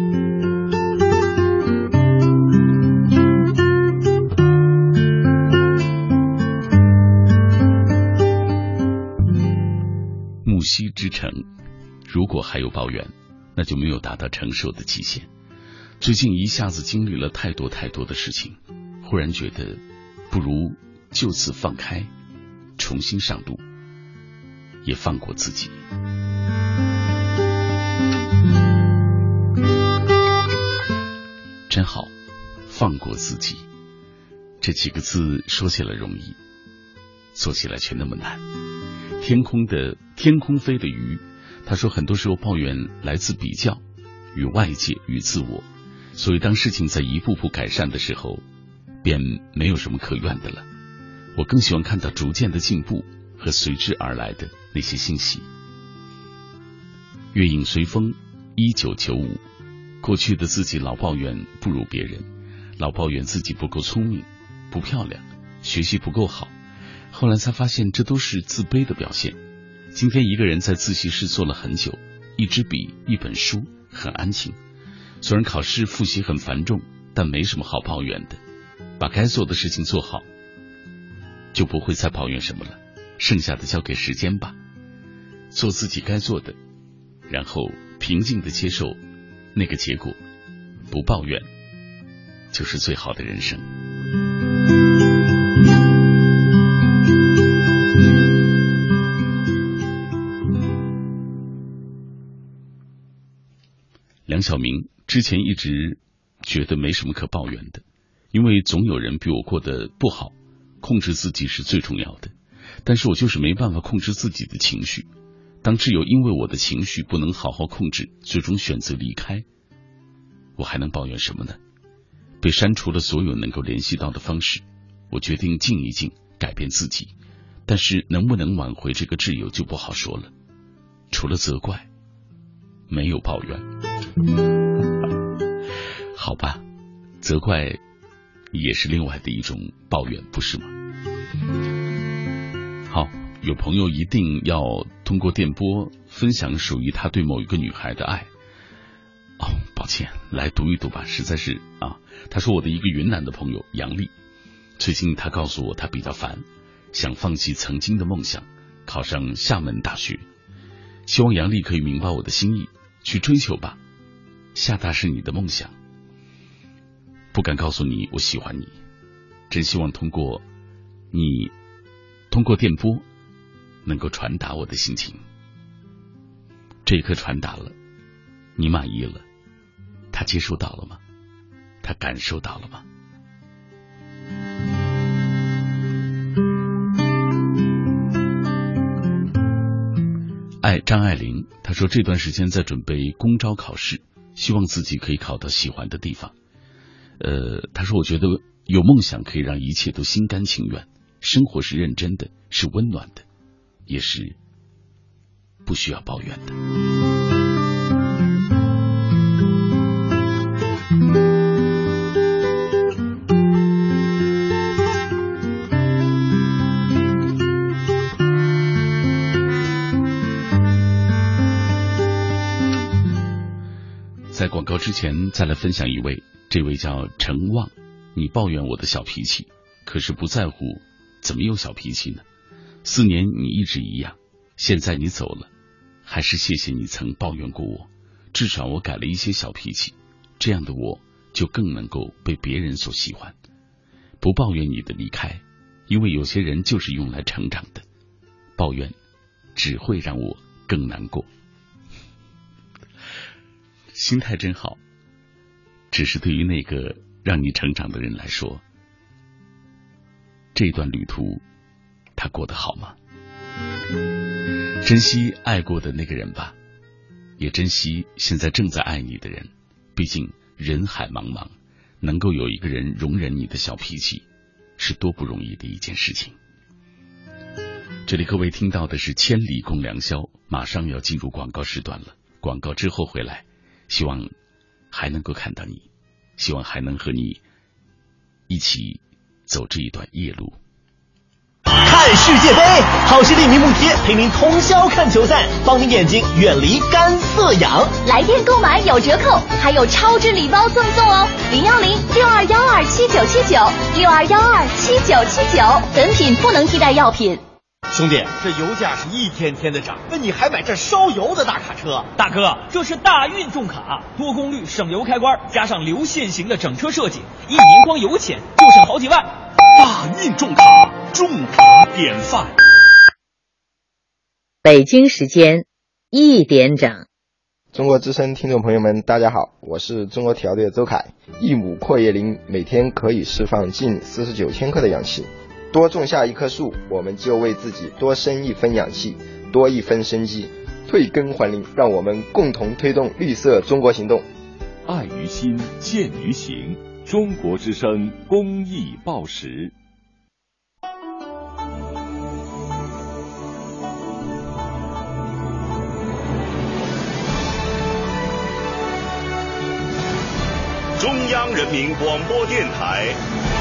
之城。如果还有抱怨，那就没有达到承受的极限。最近一下子经历了太多太多的事情，忽然觉得不如就此放开，重新上路，也放过自己。真好，放过自己，这几个字说起来容易，做起来却那么难。天空的天空飞的鱼。他说，很多时候抱怨来自比较，与外界与自我，所以当事情在一步步改善的时候，便没有什么可怨的了。我更喜欢看到逐渐的进步和随之而来的那些欣喜。月影随风，一九九五，过去的自己老抱怨不如别人，老抱怨自己不够聪明、不漂亮、学习不够好，后来才发现这都是自卑的表现。今天一个人在自习室坐了很久，一支笔，一本书，很安静。虽然考试复习很繁重，但没什么好抱怨的。把该做的事情做好，就不会再抱怨什么了。剩下的交给时间吧，做自己该做的，然后平静的接受那个结果，不抱怨，就是最好的人生。梁晓明之前一直觉得没什么可抱怨的，因为总有人比我过得不好，控制自己是最重要的。但是我就是没办法控制自己的情绪。当挚友因为我的情绪不能好好控制，最终选择离开，我还能抱怨什么呢？被删除了所有能够联系到的方式，我决定静一静，改变自己。但是能不能挽回这个挚友就不好说了。除了责怪。没有抱怨。好吧，责怪也是另外的一种抱怨，不是吗？好，有朋友一定要通过电波分享属于他对某一个女孩的爱。哦，抱歉，来读一读吧，实在是啊。他说我的一个云南的朋友杨丽，最近他告诉我他比较烦，想放弃曾经的梦想，考上厦门大学。希望杨丽可以明白我的心意，去追求吧。厦大是你的梦想，不敢告诉你我喜欢你，真希望通过你，通过电波，能够传达我的心情。这一刻传达了，你满意了，他接收到了吗？他感受到了吗？爱张爱玲，她说这段时间在准备公招考试，希望自己可以考到喜欢的地方。呃，他说我觉得有梦想可以让一切都心甘情愿，生活是认真的，是温暖的，也是不需要抱怨的。之前，再来分享一位，这位叫陈旺。你抱怨我的小脾气，可是不在乎，怎么有小脾气呢？四年你一直一样，现在你走了，还是谢谢你曾抱怨过我，至少我改了一些小脾气，这样的我就更能够被别人所喜欢。不抱怨你的离开，因为有些人就是用来成长的，抱怨只会让我更难过。心态真好，只是对于那个让你成长的人来说，这段旅途他过得好吗？珍惜爱过的那个人吧，也珍惜现在正在爱你的人。毕竟人海茫茫，能够有一个人容忍你的小脾气，是多不容易的一件事情。这里各位听到的是《千里共良宵》，马上要进入广告时段了，广告之后回来。希望还能够看到你，希望还能和你一起走这一段夜路。看世界杯，好视力明目贴陪您通宵看球赛，帮您眼睛远离干涩痒。来电购买有折扣，还有超值礼包赠送哦！零幺零六二幺二七九七九六二幺二七九七九，本品不能替代药品。兄弟，这油价是一天天的涨，那你还买这烧油的大卡车？大哥，这是大运重卡，多功率省油开关，加上流线型的整车设计，一年光油钱就省好几万。大运重卡，重卡典范。北京时间一点整。中国之声听众朋友们，大家好，我是中国体疗队周凯。一亩阔叶林每天可以释放近四十九千克的氧气。多种下一棵树，我们就为自己多生一分氧气，多一分生机。退耕还林，让我们共同推动绿色中国行动。爱于心，见于行。中国之声公益报时。中央人民广播电台。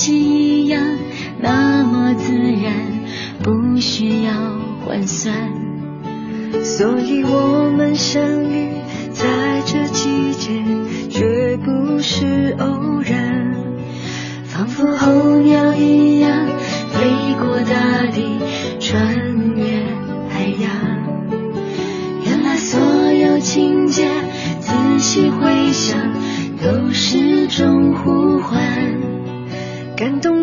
夕阳那么自然，不需要换算所以我们相遇在这季节，绝不是偶然。仿佛候鸟一样飞过大地，穿越海洋。原来所有情节，仔细回想，都是种呼唤，Quand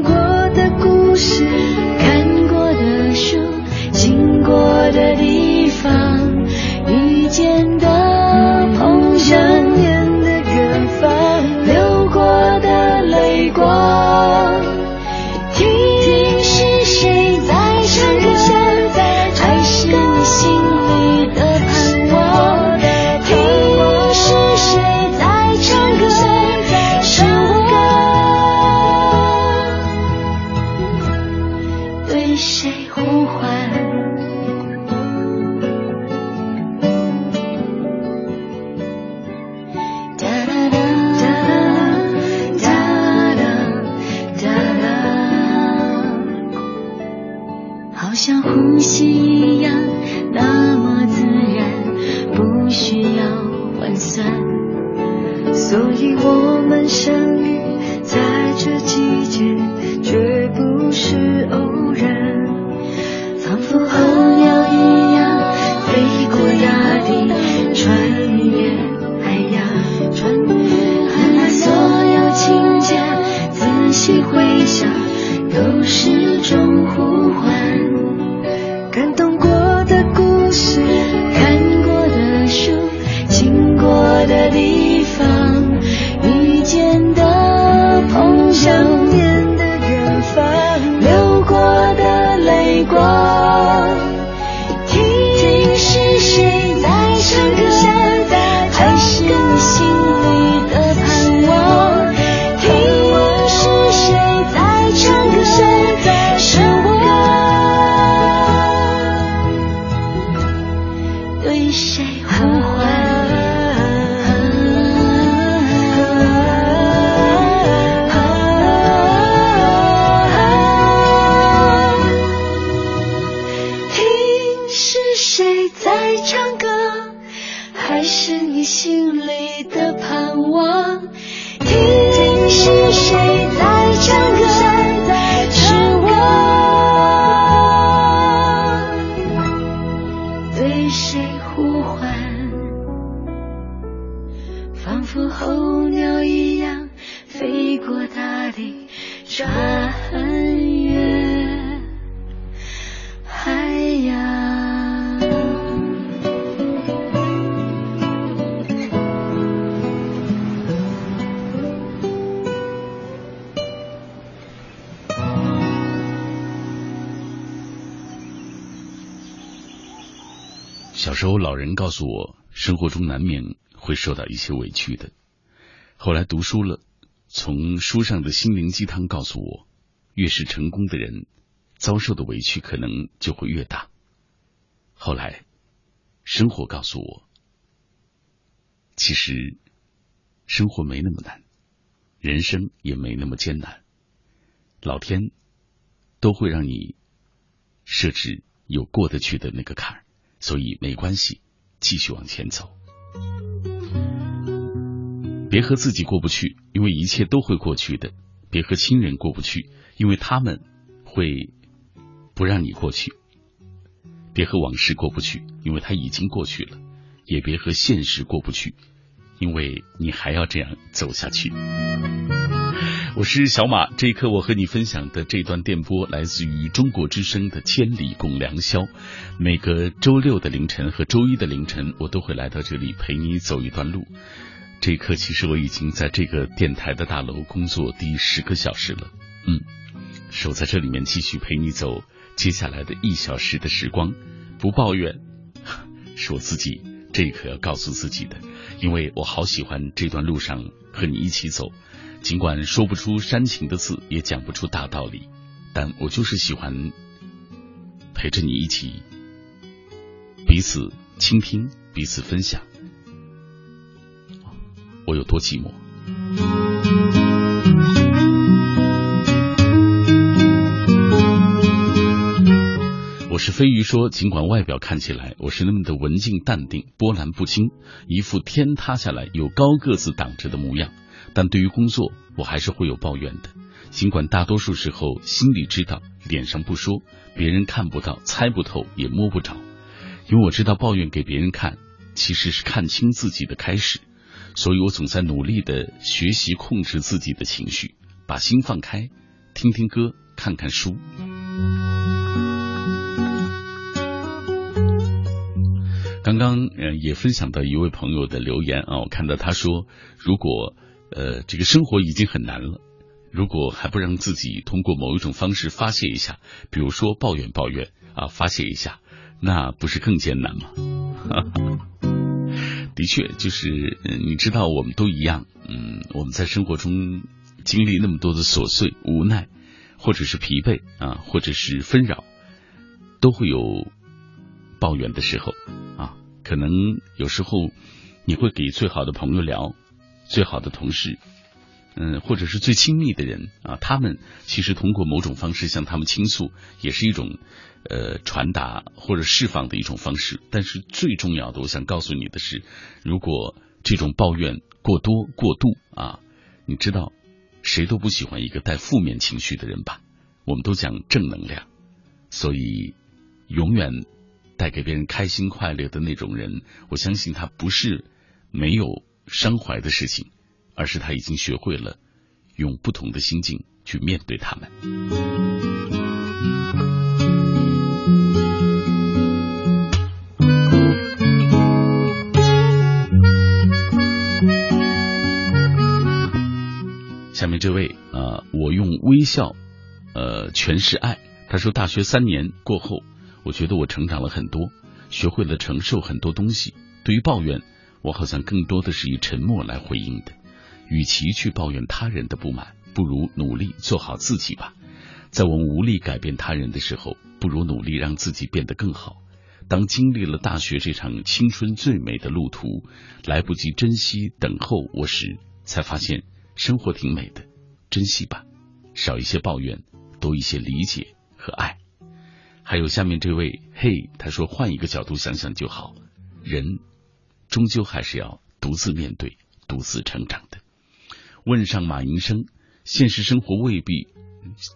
好像呼。吸一样那么自然，不需要换算。所以我们相遇在这季节，绝不是偶然。仿佛候鸟一样飞过大地，穿越海洋，穿越海洋。所有情节，仔细回想，都是种呼唤。诉我，生活中难免会受到一些委屈的。后来读书了，从书上的心灵鸡汤告诉我，越是成功的人，遭受的委屈可能就会越大。后来，生活告诉我，其实生活没那么难，人生也没那么艰难，老天都会让你设置有过得去的那个坎儿。所以没关系，继续往前走，别和自己过不去，因为一切都会过去的；别和亲人过不去，因为他们会不让你过去；别和往事过不去，因为它已经过去了；也别和现实过不去，因为你还要这样走下去。我是小马，这一刻我和你分享的这段电波来自于中国之声的《千里共良宵》。每个周六的凌晨和周一的凌晨，我都会来到这里陪你走一段路。这一刻，其实我已经在这个电台的大楼工作第十个小时了。嗯，守在这里面继续陪你走接下来的一小时的时光，不抱怨，是我自己这一刻要告诉自己的，因为我好喜欢这段路上和你一起走。尽管说不出煽情的字，也讲不出大道理，但我就是喜欢陪着你一起，彼此倾听，彼此分享。我有多寂寞？我是飞鱼说，尽管外表看起来我是那么的文静淡定、波澜不惊，一副天塌下来有高个子挡着的模样。但对于工作，我还是会有抱怨的。尽管大多数时候心里知道，脸上不说，别人看不到、猜不透、也摸不着。因为我知道，抱怨给别人看，其实是看清自己的开始。所以我总在努力的学习控制自己的情绪，把心放开，听听歌，看看书。刚刚嗯也分享到一位朋友的留言啊，我看到他说，如果呃，这个生活已经很难了。如果还不让自己通过某一种方式发泄一下，比如说抱怨抱怨啊，发泄一下，那不是更艰难吗？的确，就是你知道，我们都一样。嗯，我们在生活中经历那么多的琐碎、无奈，或者是疲惫啊，或者是纷扰，都会有抱怨的时候啊。可能有时候你会给最好的朋友聊。最好的同事嗯，或者是最亲密的人啊，他们其实通过某种方式向他们倾诉，也是一种呃传达或者释放的一种方式。但是最重要的，我想告诉你的是，如果这种抱怨过多过度啊，你知道，谁都不喜欢一个带负面情绪的人吧？我们都讲正能量，所以永远带给别人开心快乐的那种人，我相信他不是没有伤怀的事情。而是他已经学会了用不同的心境去面对他们。下面这位啊，我用微笑呃诠释爱。他说，大学三年过后，我觉得我成长了很多，学会了承受很多东西。对于抱怨，我好像更多的是以沉默来回应的。与其去抱怨他人的不满，不如努力做好自己吧。在我们无力改变他人的时候，不如努力让自己变得更好。当经历了大学这场青春最美的路途，来不及珍惜等候我时，才发现生活挺美的，珍惜吧，少一些抱怨，多一些理解和爱。还有下面这位，嘿，他说换一个角度想想就好，人终究还是要独自面对，独自成长的。问上马营生，现实生活未必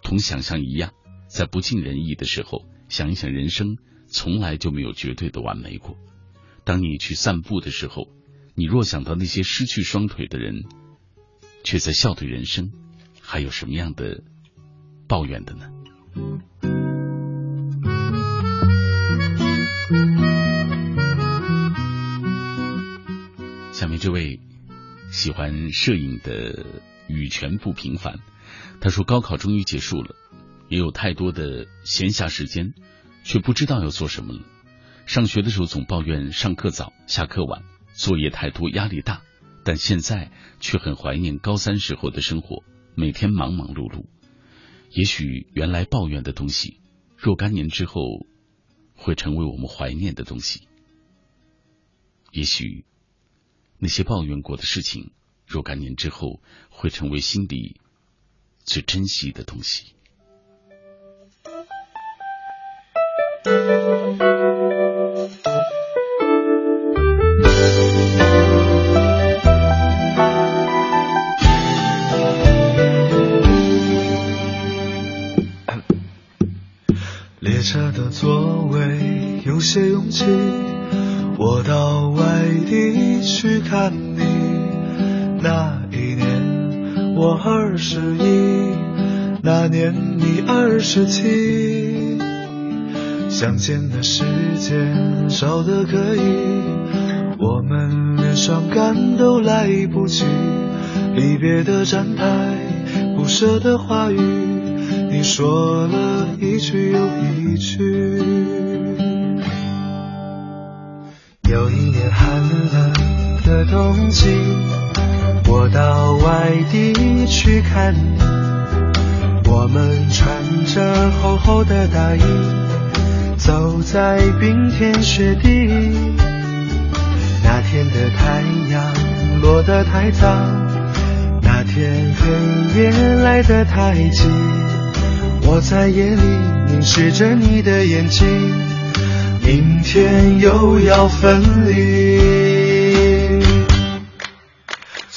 同想象一样，在不尽人意的时候，想一想人生从来就没有绝对的完美过。当你去散步的时候，你若想到那些失去双腿的人，却在笑对人生，还有什么样的抱怨的呢？下面这位。喜欢摄影的羽泉不平凡，他说高考终于结束了，也有太多的闲暇时间，却不知道要做什么了。上学的时候总抱怨上课早、下课晚、作业太多、压力大，但现在却很怀念高三时候的生活，每天忙忙碌碌。也许原来抱怨的东西，若干年之后会成为我们怀念的东西。也许。那些抱怨过的事情，若干年之后会成为心底最珍惜的东西。列车的座位有些拥挤。我到外地去看你，那一年我二十一，那年你二十七，相见的时间少得可以，我们连伤感都来不及，离别的站台，不舍的话语，你说了一句又一句。我到外地去看你。我们穿着厚厚的大衣，走在冰天雪地。那天的太阳落得太早，那天黑夜来得太急。我在夜里凝视着你的眼睛。明天又要分离，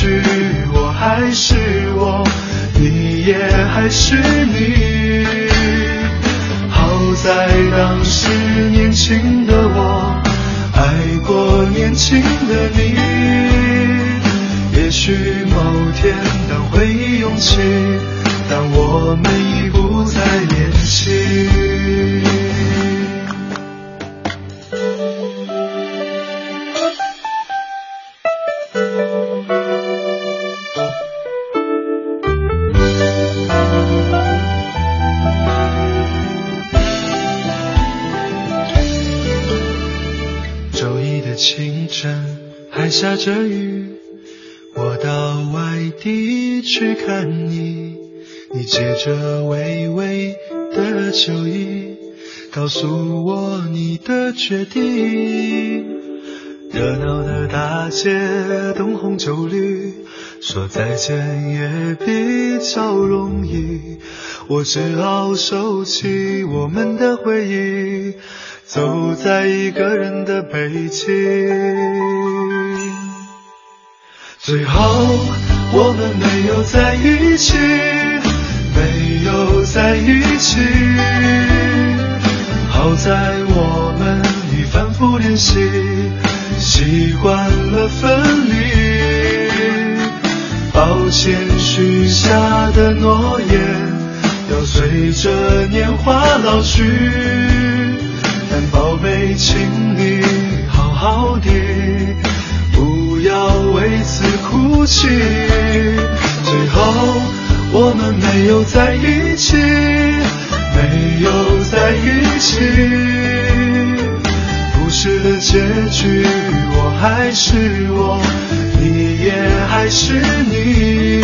许，我还是我，你也还是你。好在当时年轻的我。爱过年轻的你，也许某天当回忆涌起，当我们告诉我你的决定。热闹的大街，灯红酒绿，说再见也比较容易。我只好收起我们的回忆，走在一个人的北京。最后我们没有在一起，没有在一起。好在我们已反复练习，习惯了分离。抱歉许下的诺言，要随着年华老去。但宝贝，请你好好的。不要为此哭泣。最后我们没有在一起，没有在一起。故事的结局，我还是我，你也还是你。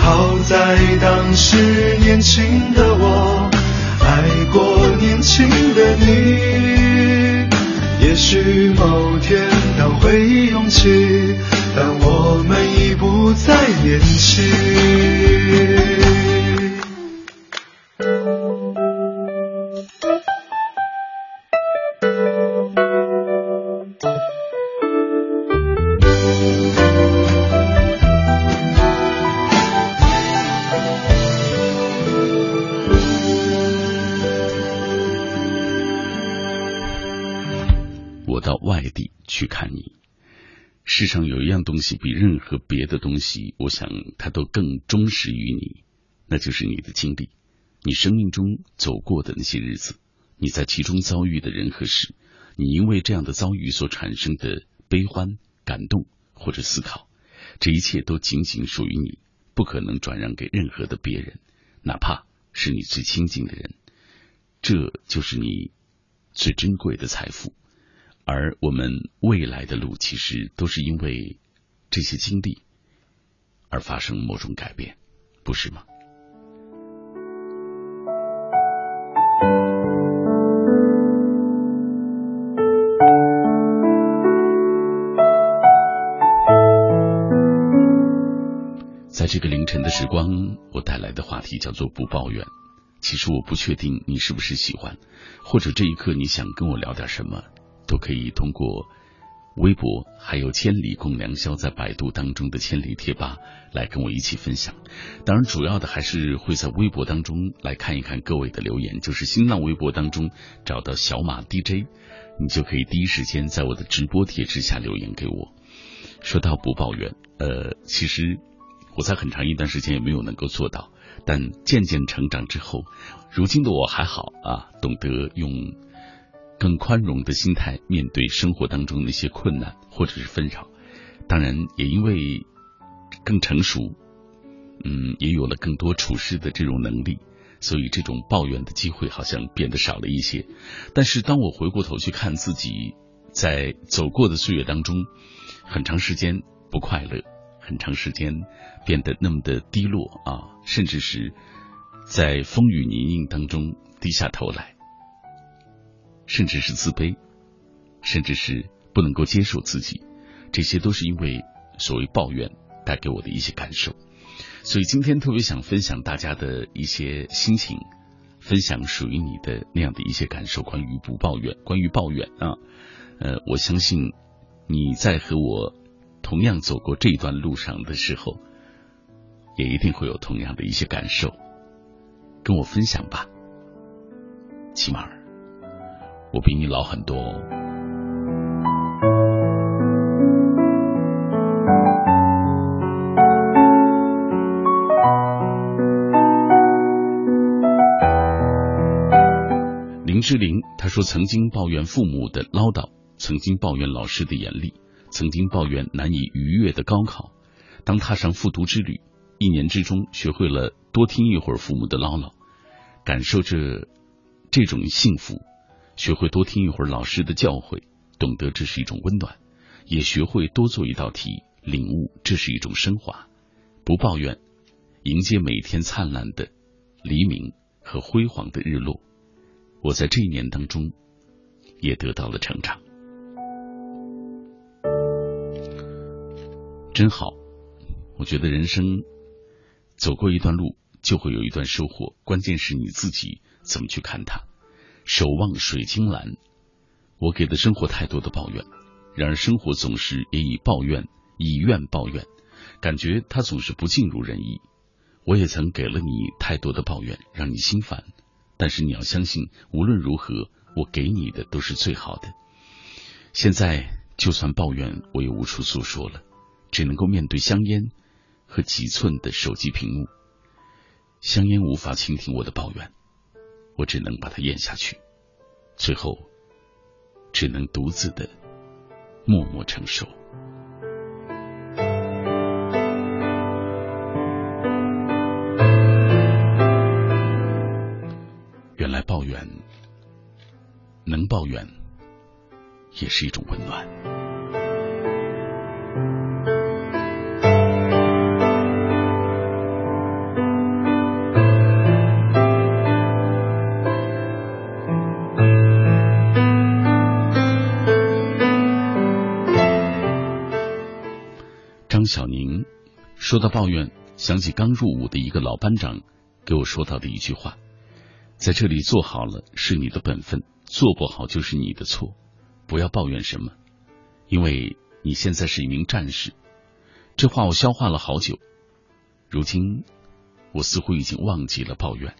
好在当时年轻的我，爱过年轻的你。也许某天当回忆涌起，但我们已不再年轻。去看你。世上有一样东西比任何别的东西，我想它都更忠实于你，那就是你的经历，你生命中走过的那些日子，你在其中遭遇的人和事，你因为这样的遭遇所产生的悲欢、感动或者思考，这一切都仅仅属于你，不可能转让给任何的别人，哪怕是你最亲近的人，这就是你最珍贵的财富。而我们未来的路，其实都是因为这些经历而发生某种改变，不是吗？在这个凌晨的时光，我带来的话题叫做不抱怨。其实我不确定你是不是喜欢，或者这一刻你想跟我聊点什么。都可以通过微博，还有“千里共良宵”在百度当中的千里贴吧来跟我一起分享。当然，主要的还是会在微博当中来看一看各位的留言，就是新浪微博当中找到小马 DJ，你就可以第一时间在我的直播帖之下留言给我。说到不抱怨，呃，其实我在很长一段时间也没有能够做到，但渐渐成长之后，如今的我还好啊，懂得用。更宽容的心态面对生活当中那些困难或者是纷扰，当然也因为更成熟，嗯，也有了更多处事的这种能力，所以这种抱怨的机会好像变得少了一些。但是当我回过头去看自己在走过的岁月当中，很长时间不快乐，很长时间变得那么的低落啊，甚至是在风雨泥泞当中低下头来。甚至是自卑，甚至是不能够接受自己，这些都是因为所谓抱怨带给我的一些感受。所以今天特别想分享大家的一些心情，分享属于你的那样的一些感受。关于不抱怨，关于抱怨啊，呃，我相信你在和我同样走过这段路上的时候，也一定会有同样的一些感受，跟我分享吧，起码。我比你老很多。林志玲，她说曾经抱怨父母的唠叨，曾经抱怨老师的严厉，曾经抱怨难以逾越的高考。当踏上复读之旅，一年之中学会了多听一会儿父母的唠唠，感受着这种幸福，学会多听一会儿老师的教诲，懂得这是一种温暖；也学会多做一道题，领悟这是一种升华。不抱怨，迎接每天灿烂的黎明和辉煌的日落。我在这一年当中也得到了成长，真好。我觉得人生走过一段路，就会有一段收获，关键是你自己怎么去看它。守望水晶蓝，我给的生活太多的抱怨，然而生活总是也以抱怨以怨抱怨。感觉它总是不尽如人意，我也曾给了你太多的抱怨，让你心烦。但是你要相信，无论如何，我给你的都是最好的。现在就算抱怨，我也无处诉说了，只能够面对香烟和几寸的手机屏幕。香烟无法倾听我的抱怨，我只能把它咽下去，最后只能独自的默默承受。原来抱怨，能抱怨，也是一种温暖。小宁说到抱怨，想起刚入伍的一个老班长给我说到的一句话。在这里做好了是你的本分，做不好就是你的错，不要抱怨什么，因为你现在是一名战士。这话我消化了好久，如今我似乎已经忘记了抱怨。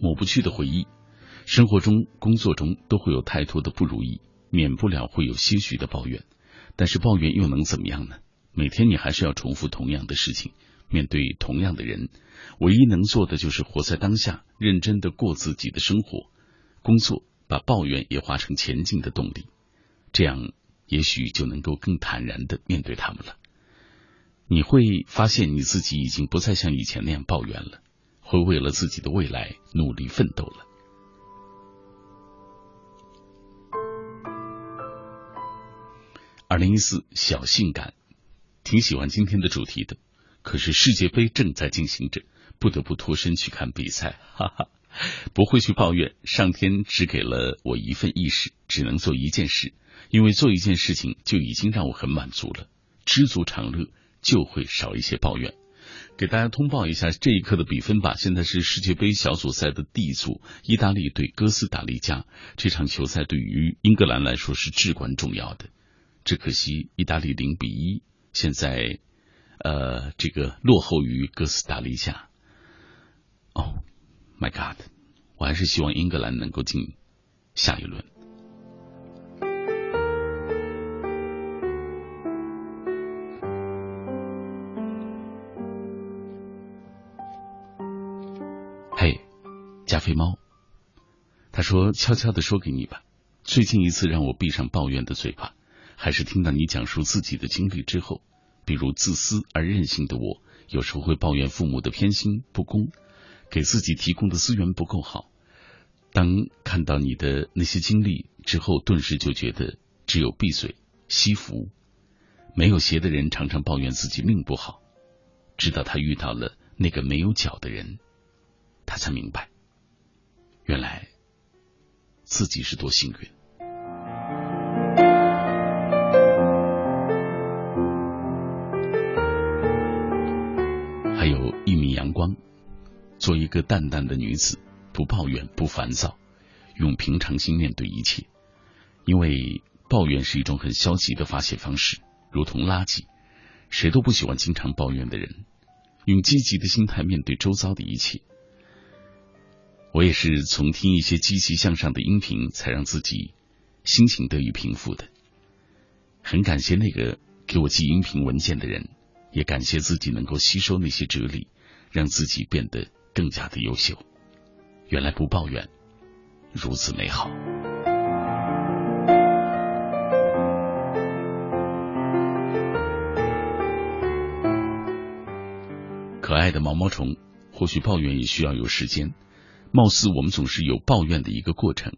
抹不去的回忆，生活中、工作中都会有太多的不如意，免不了会有些许的抱怨，但是抱怨又能怎么样呢？每天你还是要重复同样的事情，面对同样的人，唯一能做的就是活在当下，认真的过自己的生活，工作，把抱怨也化成前进的动力，这样也许就能够更坦然的面对他们了。你会发现你自己已经不再像以前那样抱怨了，会为了自己的未来努力奋斗了。二零一四小性感。挺喜欢今天的主题的，可是世界杯正在进行着，不得不脱身去看比赛，哈哈，不会去抱怨。上天只给了我一份意识，只能做一件事，因为做一件事情就已经让我很满足了，知足常乐，就会少一些抱怨。给大家通报一下这一刻的比分吧，现在是世界杯小组赛的 D 组，意大利对哥斯达黎加，这场球赛对于英格兰来说是至关重要的，只可惜意大利零比一。现在，呃，这个落后于哥斯达黎加。哦，My God！我还是希望英格兰能够进下一轮。嘿，加菲猫，他说：“悄悄的说给你吧，最近一次让我闭上抱怨的嘴巴。”还是听到你讲述自己的经历之后，比如自私而任性的我，有时候会抱怨父母的偏心不公，给自己提供的资源不够好。当看到你的那些经历之后，顿时就觉得只有闭嘴惜福。没有鞋的人常常抱怨自己命不好，直到他遇到了那个没有脚的人，他才明白，原来自己是多幸运。做一个淡淡的女子，不抱怨，不烦躁，用平常心面对一切。因为抱怨是一种很消极的发泄方式，如同垃圾。谁都不喜欢经常抱怨的人。用积极的心态面对周遭的一切。我也是从听一些积极向上的音频，才让自己心情得以平复的。很感谢那个给我寄音频文件的人，也感谢自己能够吸收那些哲理。让自己变得更加的优秀。原来不抱怨如此美好。可爱的毛毛虫，或许抱怨也需要有时间。貌似我们总是有抱怨的一个过程，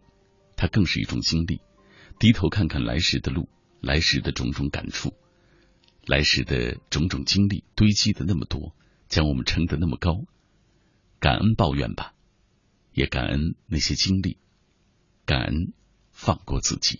它更是一种经历。低头看看来时的路，来时的种种感触，来时的种种经历堆积的那么多，将我们撑得那么高。感恩抱怨吧，也感恩那些经历，感恩放过自己。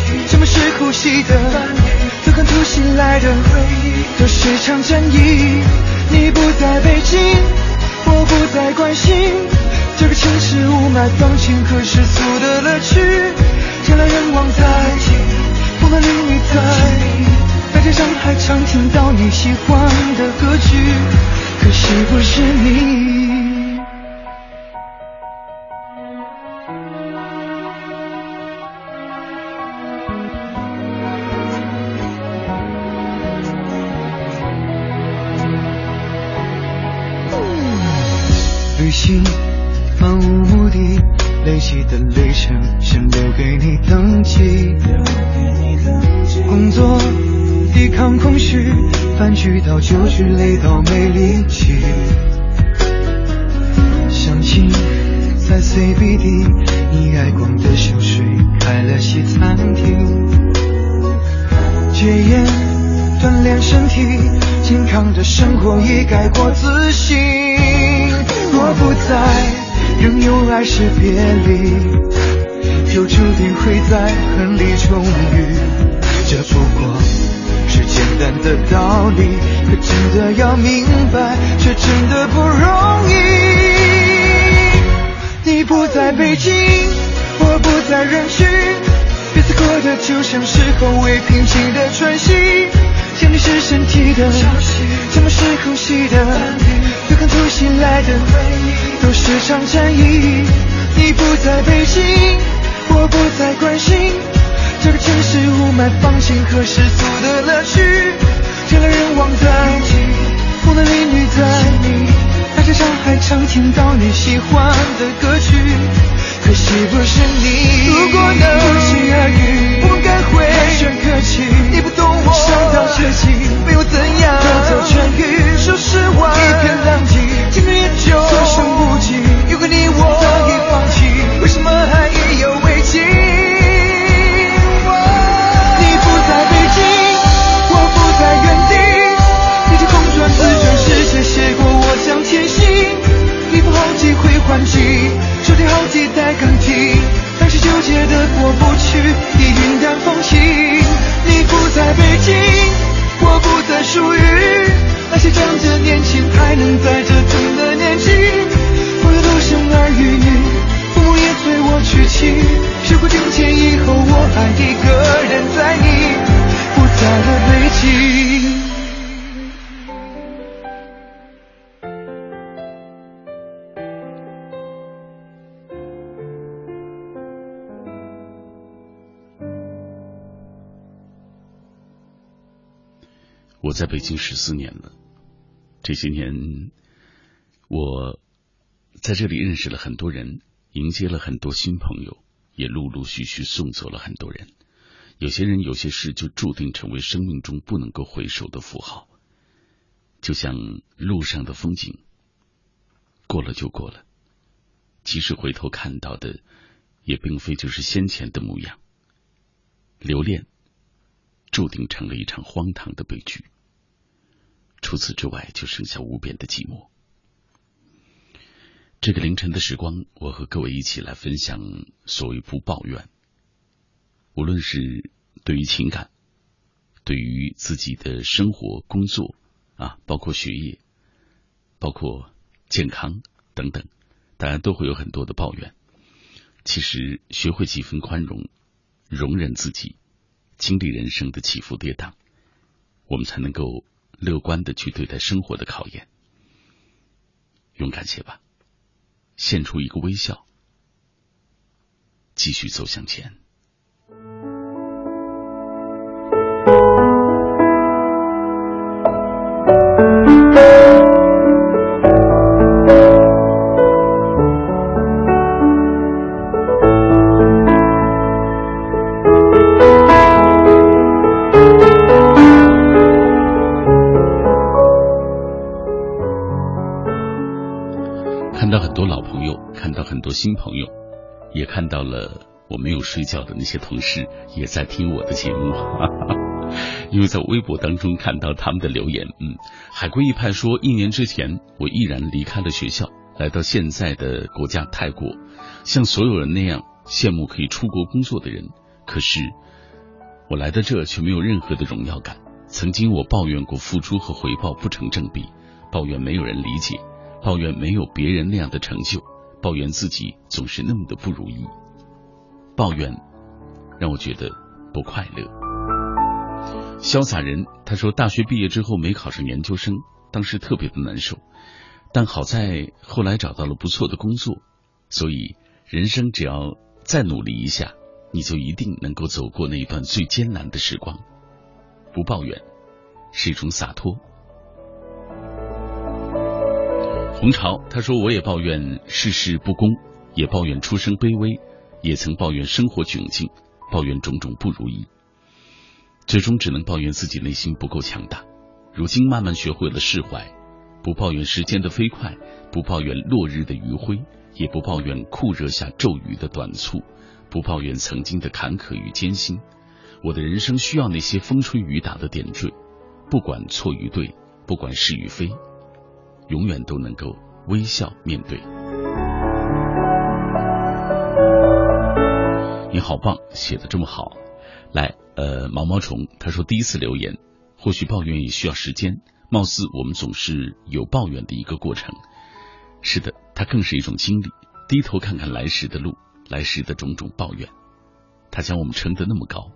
是呼吸的？最看突袭来的回忆，都是场战役。你不在北京，我不再关心这个城市雾霾、放晴和世俗的乐趣。人来人往太近，风男雨太密，在街上还常听到你喜欢的歌曲，可惜不是你。累积的里程想留给你登记。工作抵抗空虚，饭局到酒局累到没力气。相亲在 CBD，你爱逛的秀水开了西餐厅。戒烟锻炼身体，健康的生活已改过自新。我不在，仍有爱是别离，就注定会在恨里重遇。这不过是简单的道理，可真的要明白，却真的不容易。你不在北京，我不在人群，彼此过得就像是后未平静的喘息。想你是身体的？什么是呼吸的？对抗突袭来的都是场战役。你不在北京，我不再关心这个城市雾霾、放晴和世俗的乐趣。人来人往在即，风男丽女在你，大街上还常听到你喜欢的歌曲。可惜不是你。如果能不期而遇，我该会寒暄客气。你不懂我，伤到绝境，没有怎样，得到痊愈。说实话，一片狼藉，情越久，所剩无几。有个你，我早已放弃，为什么还意犹未尽？你不在北京，我不在原地，已经风转自转世界，谢过我向前行。一波好几回换季，秋天好几代更替，那些纠结的过不去，已云淡风轻。你不在北京，我不再属于，那些仗着年轻还能在这。时过境迁以后，我还一个人在你不在的北京。我在北京十四年了，这些年，我在这里认识了很多人。迎接了很多新朋友，也陆陆续续送走了很多人。有些人、有些事就注定成为生命中不能够回首的符号，就像路上的风景，过了就过了，即使回头看到的，也并非就是先前的模样。留恋，注定成了一场荒唐的悲剧。除此之外，就剩下无边的寂寞。这个凌晨的时光，我和各位一起来分享所谓不抱怨。无论是对于情感，对于自己的生活、工作啊，包括学业，包括健康等等，大家都会有很多的抱怨。其实，学会几分宽容，容忍自己，经历人生的起伏跌宕，我们才能够乐观的去对待生活的考验。勇敢些吧，献出一个微笑，继续走向前。多老朋友，看到很多新朋友，也看到了我没有睡觉的那些同事也在听我的节目，哈 哈因为在微博当中看到他们的留言。嗯，海归一派说，一年之前我毅然离开了学校，来到现在的国家泰国，像所有人那样羡慕可以出国工作的人。可是我来到这却没有任何的荣耀感。曾经我抱怨过付出和回报不成正比，抱怨没有人理解。抱怨没有别人那样的成就，抱怨自己总是那么的不如意，抱怨让我觉得不快乐。潇洒人他说，大学毕业之后没考上研究生，当时特别的难受，但好在后来找到了不错的工作，所以人生只要再努力一下，你就一定能够走过那一段最艰难的时光。不抱怨是一种洒脱。红潮他说：“我也抱怨世事不公，也抱怨出身卑微，也曾抱怨生活窘境，抱怨种种不如意，最终只能抱怨自己内心不够强大。如今慢慢学会了释怀，不抱怨时间的飞快，不抱怨落日的余晖，也不抱怨酷热下骤雨的短促，不抱怨曾经的坎坷与艰辛。我的人生需要那些风吹雨打的点缀，不管错与对，不管是与非。”永远都能够微笑面对。你好棒，写的这么好。来，呃，毛毛虫他说第一次留言，或许抱怨也需要时间。貌似我们总是有抱怨的一个过程。是的，它更是一种经历。低头看看来时的路，来时的种种抱怨，它将我们撑得那么高。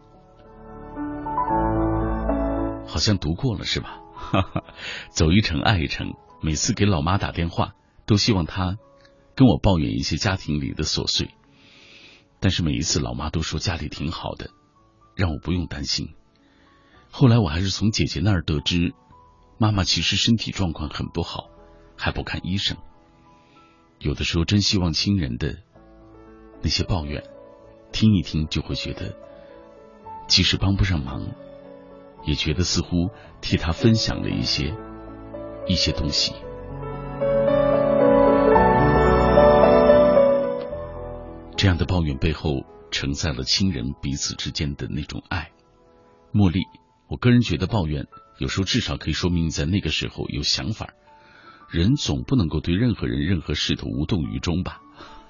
好像读过了是吧？哈哈，走一程爱一程。每次给老妈打电话，都希望她跟我抱怨一些家庭里的琐碎，但是每一次老妈都说家里挺好的，让我不用担心。后来我还是从姐姐那儿得知，妈妈其实身体状况很不好，还不看医生。有的时候真希望亲人的那些抱怨听一听，就会觉得即使帮不上忙，也觉得似乎替他分享了一些。一些东西，这样的抱怨背后承载了亲人彼此之间的那种爱。茉莉，我个人觉得抱怨有时候至少可以说明你在那个时候有想法。人总不能够对任何人、任何事都无动于衷吧？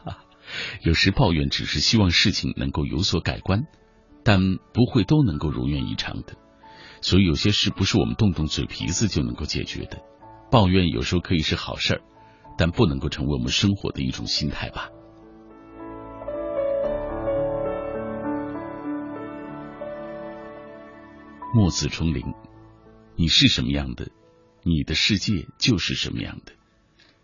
有时抱怨只是希望事情能够有所改观，但不会都能够如愿以偿的。所以有些事不是我们动动嘴皮子就能够解决的。抱怨有时候可以是好事儿，但不能够成为我们生活的一种心态吧。墨子重林，你是什么样的，你的世界就是什么样的，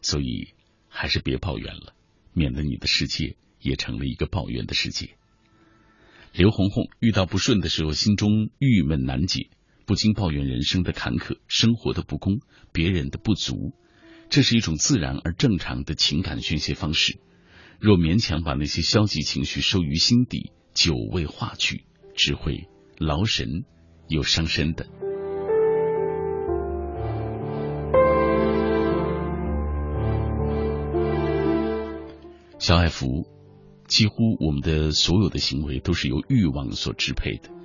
所以还是别抱怨了，免得你的世界也成了一个抱怨的世界。刘红红遇到不顺的时候，心中郁闷难解。不禁抱怨人生的坎坷、生活的不公、别人的不足，这是一种自然而正常的情感宣泄方式。若勉强把那些消极情绪收于心底，久未化去，只会劳神又伤身的。小爱福，几乎我们的所有的行为都是由欲望所支配的。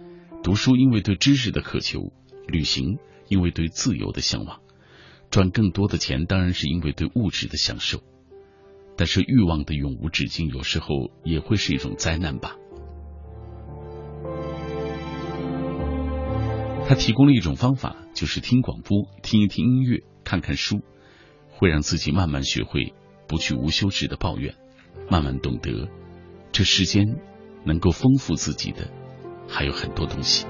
读书因为对知识的渴求，旅行因为对自由的向往，赚更多的钱当然是因为对物质的享受。但是欲望的永无止境，有时候也会是一种灾难吧。他提供了一种方法，就是听广播，听一听音乐，看看书，会让自己慢慢学会不去无休止的抱怨。慢慢懂得，这世间能够丰富自己的还有很多东西。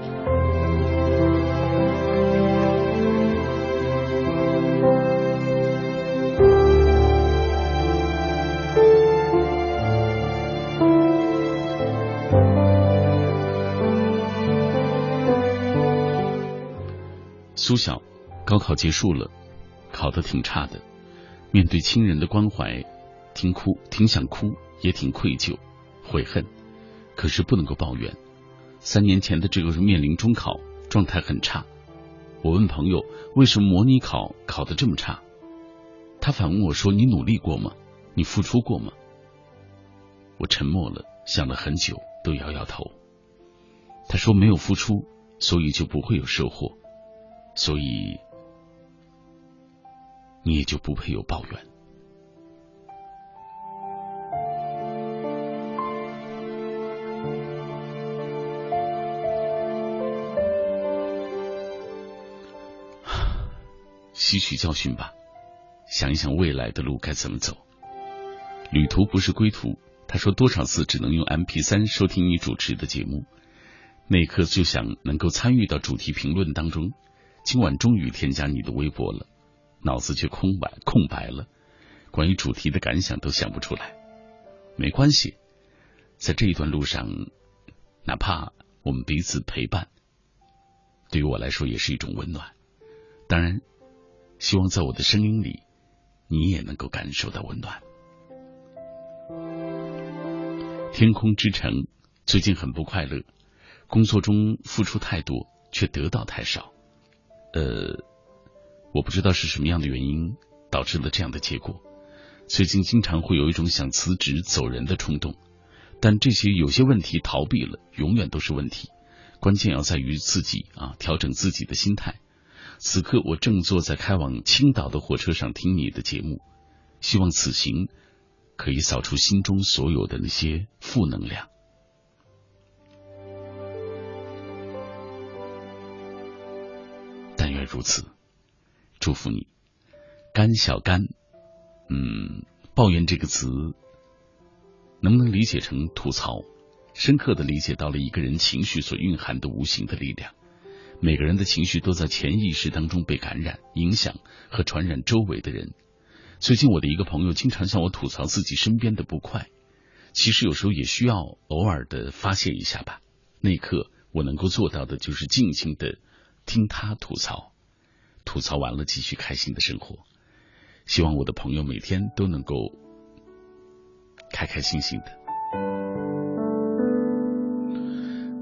苏晓，高考结束了，考得挺差的，面对亲人的关怀。挺哭，挺想哭，也挺愧疚、悔恨，可是不能够抱怨。三年前的这个是面临中考，状态很差。我问朋友为什么模拟考考得这么差，他反问我说：“你努力过吗？你付出过吗？”我沉默了，想了很久，都摇摇头。他说：“没有付出，所以就不会有收获，所以你也就不配有抱怨。”吸取教训吧，想一想未来的路该怎么走。旅途不是归途。他说多少次只能用 M P 三收听你主持的节目，那一刻就想能够参与到主题评论当中。今晚终于添加你的微博了，脑子却空白空白了，关于主题的感想都想不出来。没关系，在这一段路上，哪怕我们彼此陪伴，对于我来说也是一种温暖。当然。希望在我的声音里，你也能够感受到温暖。天空之城最近很不快乐，工作中付出太多，却得到太少。呃，我不知道是什么样的原因导致了这样的结果。最近经常会有一种想辞职走人的冲动，但这些有些问题逃避了，永远都是问题。关键要在于自己啊，调整自己的心态。此刻我正坐在开往青岛的火车上听你的节目，希望此行可以扫除心中所有的那些负能量。但愿如此，祝福你，甘小甘。嗯，抱怨这个词能不能理解成吐槽？深刻的理解到了一个人情绪所蕴含的无形的力量。每个人的情绪都在潜意识当中被感染、影响和传染周围的人。最近，我的一个朋友经常向我吐槽自己身边的不快。其实有时候也需要偶尔的发泄一下吧。那一刻，我能够做到的就是静静的听他吐槽，吐槽完了继续开心的生活。希望我的朋友每天都能够开开心心的。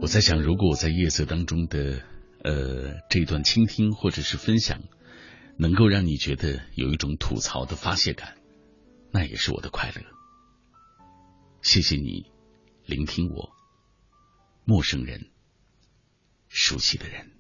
我在想，如果我在夜色当中的。呃，这段倾听或者是分享，能够让你觉得有一种吐槽的发泄感，那也是我的快乐。谢谢你聆听我，陌生人，熟悉的人。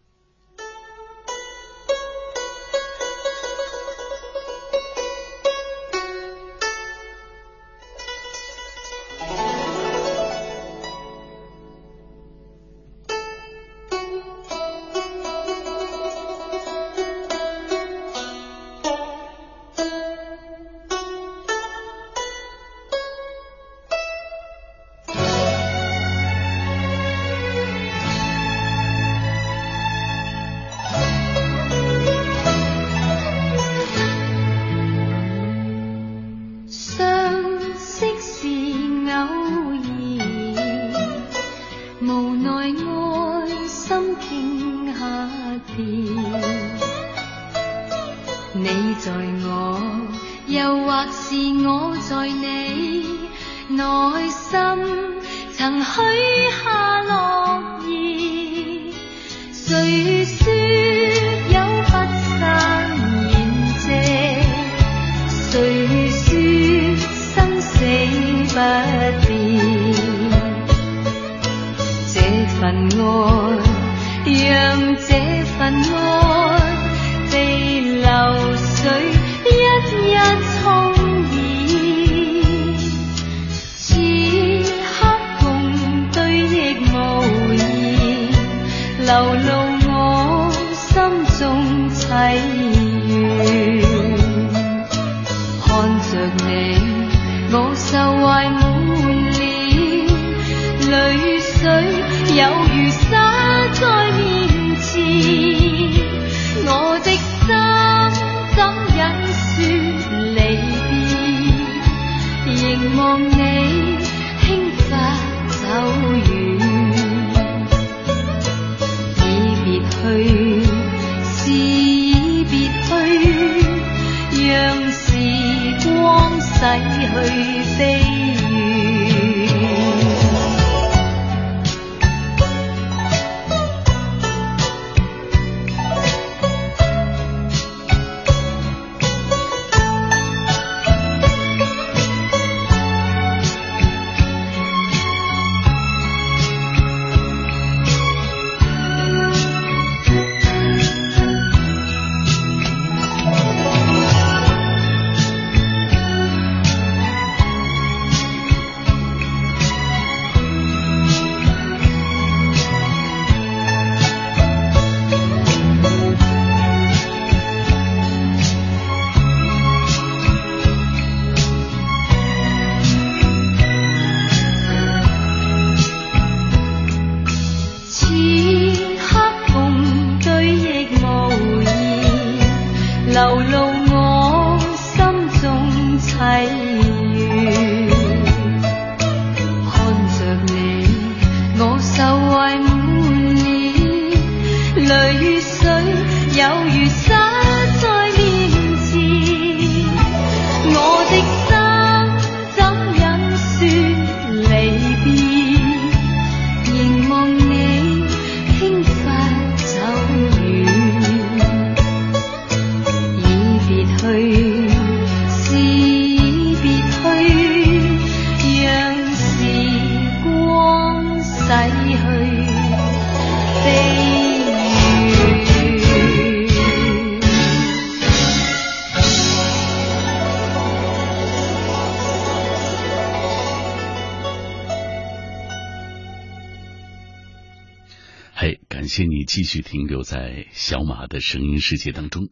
停留在小马的声音世界当中。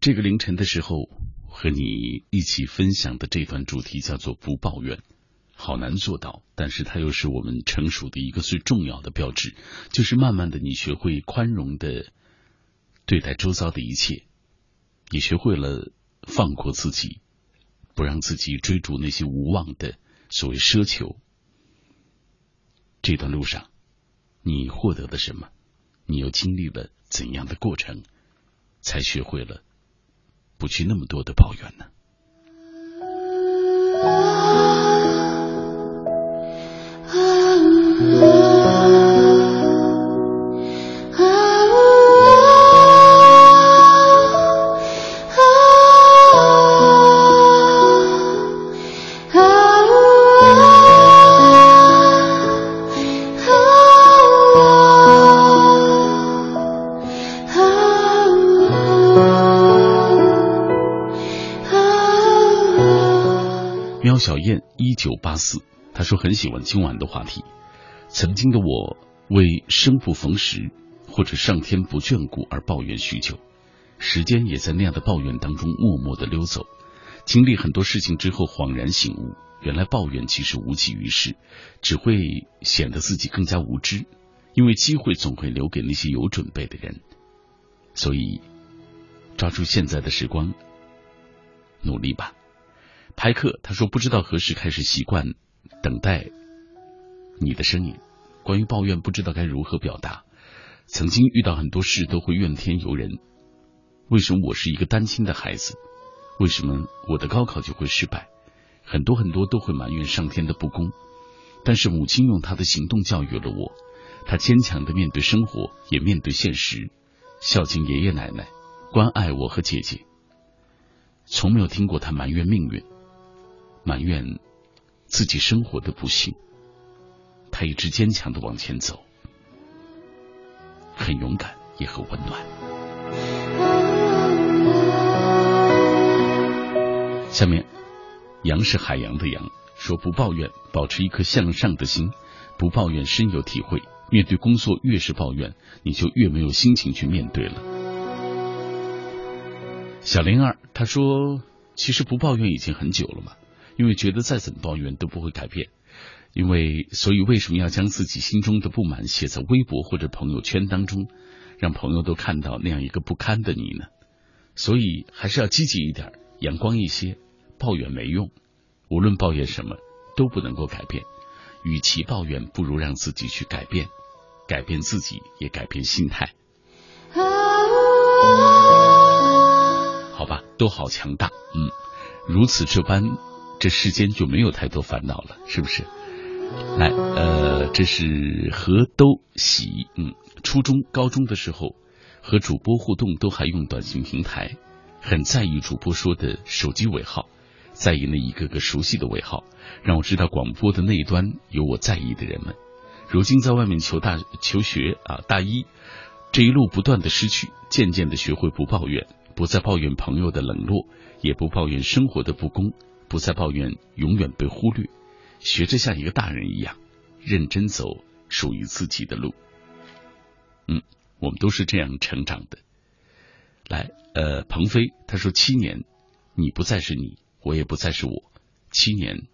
这个凌晨的时候，和你一起分享的这段主题叫做“不抱怨”，好难做到，但是它又是我们成熟的一个最重要的标志，就是慢慢的你学会宽容的对待周遭的一切，也学会了放过自己，不让自己追逐那些无望的所谓奢求。这段路上。你获得了什么？你又经历了怎样的过程，才学会了不去那么多的抱怨呢？小燕一九八四，他说很喜欢今晚的话题。曾经的我为生不逢时或者上天不眷顾而抱怨许久，时间也在那样的抱怨当中默默的溜走。经历很多事情之后，恍然醒悟，原来抱怨其实无济于事，只会显得自己更加无知。因为机会总会留给那些有准备的人，所以抓住现在的时光，努力吧。拍客他说不知道何时开始习惯等待你的声音，关于抱怨不知道该如何表达。曾经遇到很多事都会怨天尤人，为什么我是一个单亲的孩子？为什么我的高考就会失败？很多很多都会埋怨上天的不公。但是母亲用她的行动教育了我，她坚强的面对生活，也面对现实，孝敬爷爷奶奶，关爱我和姐姐。从没有听过她埋怨命运，埋怨自己生活的不幸。他一直坚强的往前走，很勇敢，也很温暖。下面，杨是海洋的洋，说不抱怨，保持一颗向上的心，不抱怨深有体会。面对工作越是抱怨，你就越没有心情去面对了。小灵儿他说，其实不抱怨已经很久了嘛，因为觉得再怎么抱怨都不会改变，因为所以为什么要将自己心中的不满写在微博或者朋友圈当中，让朋友都看到那样一个不堪的你呢？所以还是要积极一点，阳光一些。抱怨没用，无论抱怨什么都不能够改变。与其抱怨，不如让自己去改变，改变自己，也改变心态。好吧，都好强大，嗯，如此这般，这世间就没有太多烦恼了，是不是？来，呃，这是何都喜，嗯，初中、高中的时候和主播互动都还用短信平台，很在意主播说的手机尾号。在意那一个个熟悉的尾号，让我知道广播的那一端有我在意的人们。如今在外面求大求学啊，大一这一路不断的失去，渐渐的学会不抱怨，不再抱怨朋友的冷落，也不抱怨生活的不公，不再抱怨永远被忽略，学着像一个大人一样认真走属于自己的路。嗯，我们都是这样成长的。来，呃，鹏飞他说七年，你不再是你。我也不再是我，七年，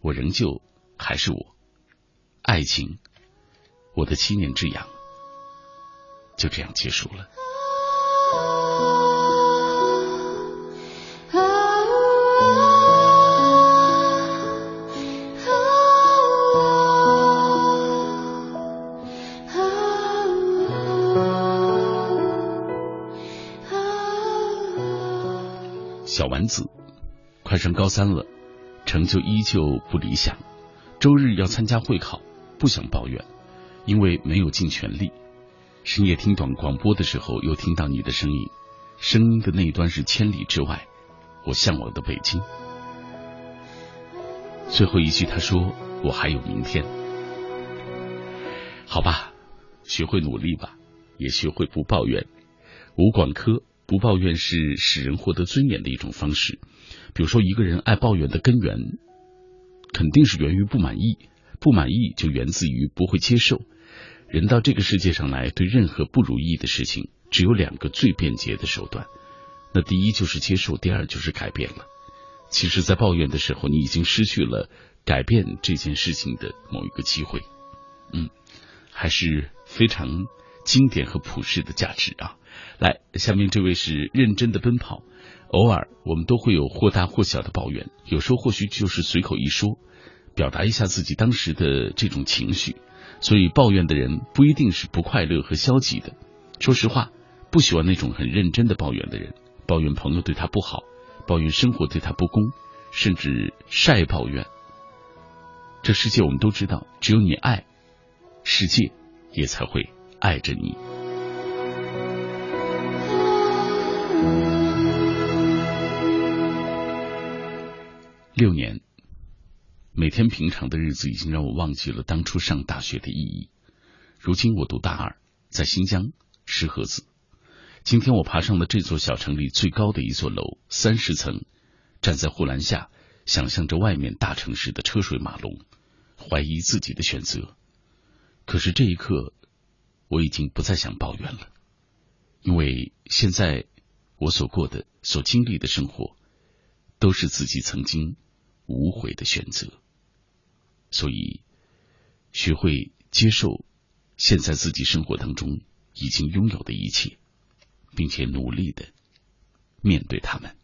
我仍旧还是我。爱情，我的七年之痒，就这样结束了。子。快上高三了，成就依旧不理想。周日要参加会考，不想抱怨，因为没有尽全力。深夜听短广播的时候，又听到你的声音，声音的那一端是千里之外，我向往的北京。最后一句，他说：“我还有明天。”好吧，学会努力吧，也学会不抱怨。吴广科，不抱怨是使人获得尊严的一种方式。比如说，一个人爱抱怨的根源，肯定是源于不满意，不满意就源自于不会接受。人到这个世界上来，对任何不如意的事情，只有两个最便捷的手段，那第一就是接受，第二就是改变了。其实，在抱怨的时候，你已经失去了改变这件事情的某一个机会。嗯，还是非常经典和普世的价值啊！来，下面这位是认真的奔跑。偶尔，我们都会有或大或小的抱怨，有时候或许就是随口一说，表达一下自己当时的这种情绪。所以，抱怨的人不一定是不快乐和消极的。说实话，不喜欢那种很认真的抱怨的人，抱怨朋友对他不好，抱怨生活对他不公，甚至晒抱怨。这世界我们都知道，只有你爱，世界也才会爱着你。六年，每天平常的日子已经让我忘记了当初上大学的意义。如今我读大二，在新疆石河子。今天我爬上了这座小城里最高的一座楼，三十层，站在护栏下，想象着外面大城市的车水马龙，怀疑自己的选择。可是这一刻，我已经不再想抱怨了，因为现在我所过的、所经历的生活，都是自己曾经。无悔的选择，所以学会接受现在自己生活当中已经拥有的一切，并且努力的面对他们。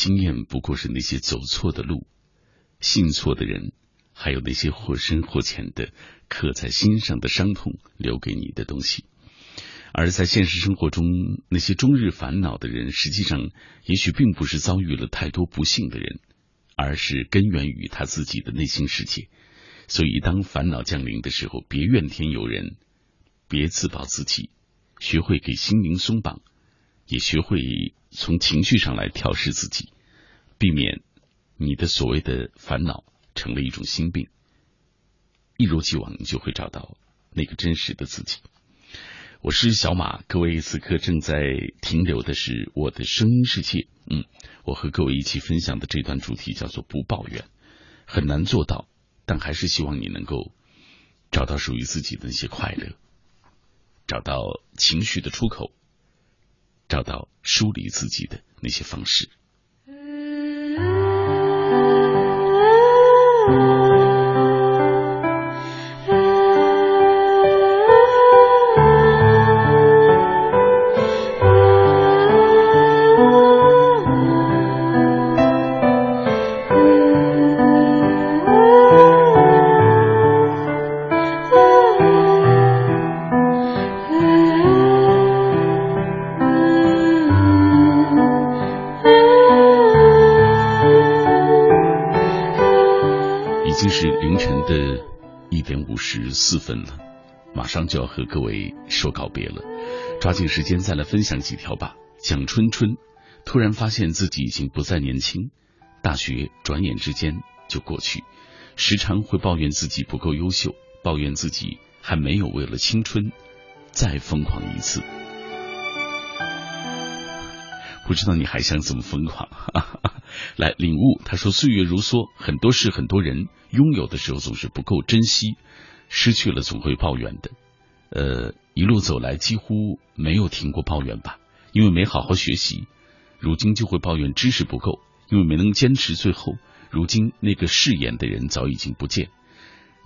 经验不过是那些走错的路、信错的人，还有那些或深或浅的刻在心上的伤痛留给你的东西？而在现实生活中，那些终日烦恼的人，实际上也许并不是遭遇了太多不幸的人，而是根源于他自己的内心世界。所以，当烦恼降临的时候，别怨天尤人，别自暴自弃，学会给心灵松绑，也学会从情绪上来调试自己，避免你的所谓的烦恼成了一种心病。一如既往，你就会找到那个真实的自己。我是小马，各位此刻正在停留的是我的声音世界。嗯，我和各位一起分享的这段主题叫做不抱怨，很难做到，但还是希望你能够找到属于自己的那些快乐，找到情绪的出口，找到梳理自己的那些方式。十四分了，马上就要和各位说告别了，抓紧时间再来分享几条吧。蒋春春突然发现自己已经不再年轻，大学转眼之间就过去，时常会抱怨自己不够优秀，抱怨自己还没有为了青春再疯狂一次。不知道你还想怎么疯狂？来领悟。他说：“岁月如梭，很多事、很多人拥有的时候总是不够珍惜，失去了总会抱怨的。呃，一路走来几乎没有停过抱怨吧？因为没好好学习，如今就会抱怨知识不够；因为没能坚持最后，如今那个誓言的人早已经不见；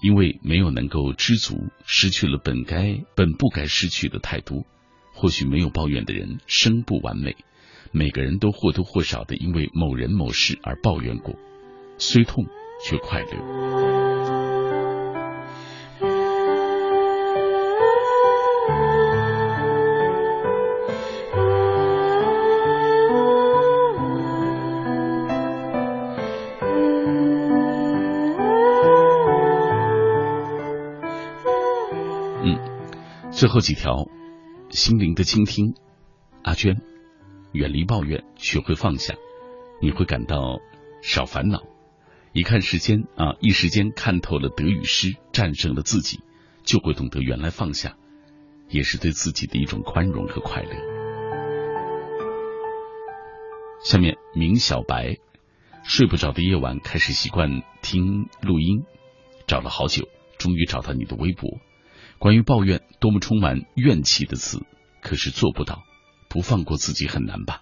因为没有能够知足，失去了本该、本不该失去的太多。或许没有抱怨的人生不完美。”每个人都或多或少的因为某人某事而抱怨过，虽痛却快乐。最后几条，心灵的倾听，阿娟。远离抱怨，学会放下，你会感到少烦恼。一看时间啊，一时间看透了得与失，战胜了自己，就会懂得原来放下，也是对自己的一种宽容和快乐。下面，明小白，睡不着的夜晚开始习惯听录音，找了好久，终于找到你的微博。关于抱怨，多么充满怨气的词，可是做不到。不放过自己很难吧？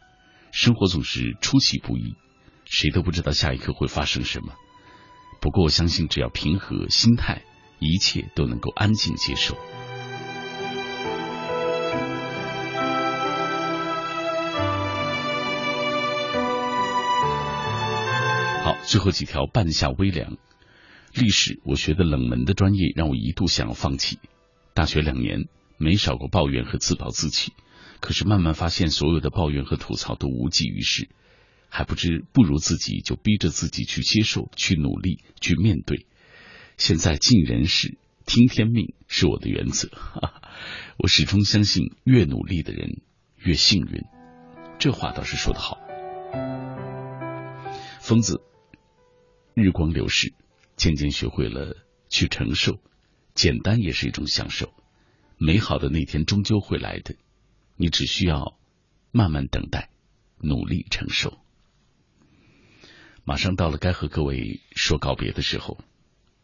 生活总是出其不意，谁都不知道下一刻会发生什么。不过我相信，只要平和心态，一切都能够安静接受。好，最后几条，半夏微凉。历史，我学的冷门的专业，让我一度想要放弃。大学两年，没少过抱怨和自暴自弃。可是慢慢发现，所有的抱怨和吐槽都无济于事，还不知不如自己就逼着自己去接受、去努力、去面对。现在尽人事、听天命是我的原则。我始终相信，越努力的人越幸运。这话倒是说得好。疯子，日光流逝，渐渐学会了去承受，简单也是一种享受。美好的那天终究会来的。你只需要慢慢等待，努力承受。马上到了该和各位说告别的时候，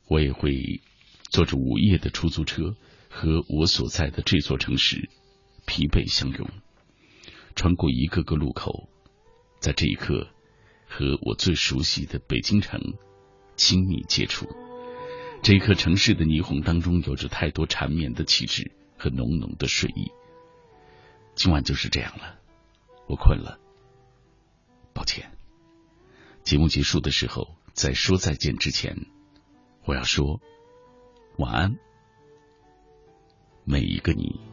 我也会坐着午夜的出租车，和我所在的这座城市疲惫相拥，穿过一个个路口，在这一刻和我最熟悉的北京城亲密接触。这颗，城市的霓虹当中有着太多缠绵的气质和浓浓的睡意。今晚就是这样了，我困了，抱歉。节目结束的时候，在说再见之前，我要说晚安，每一个你。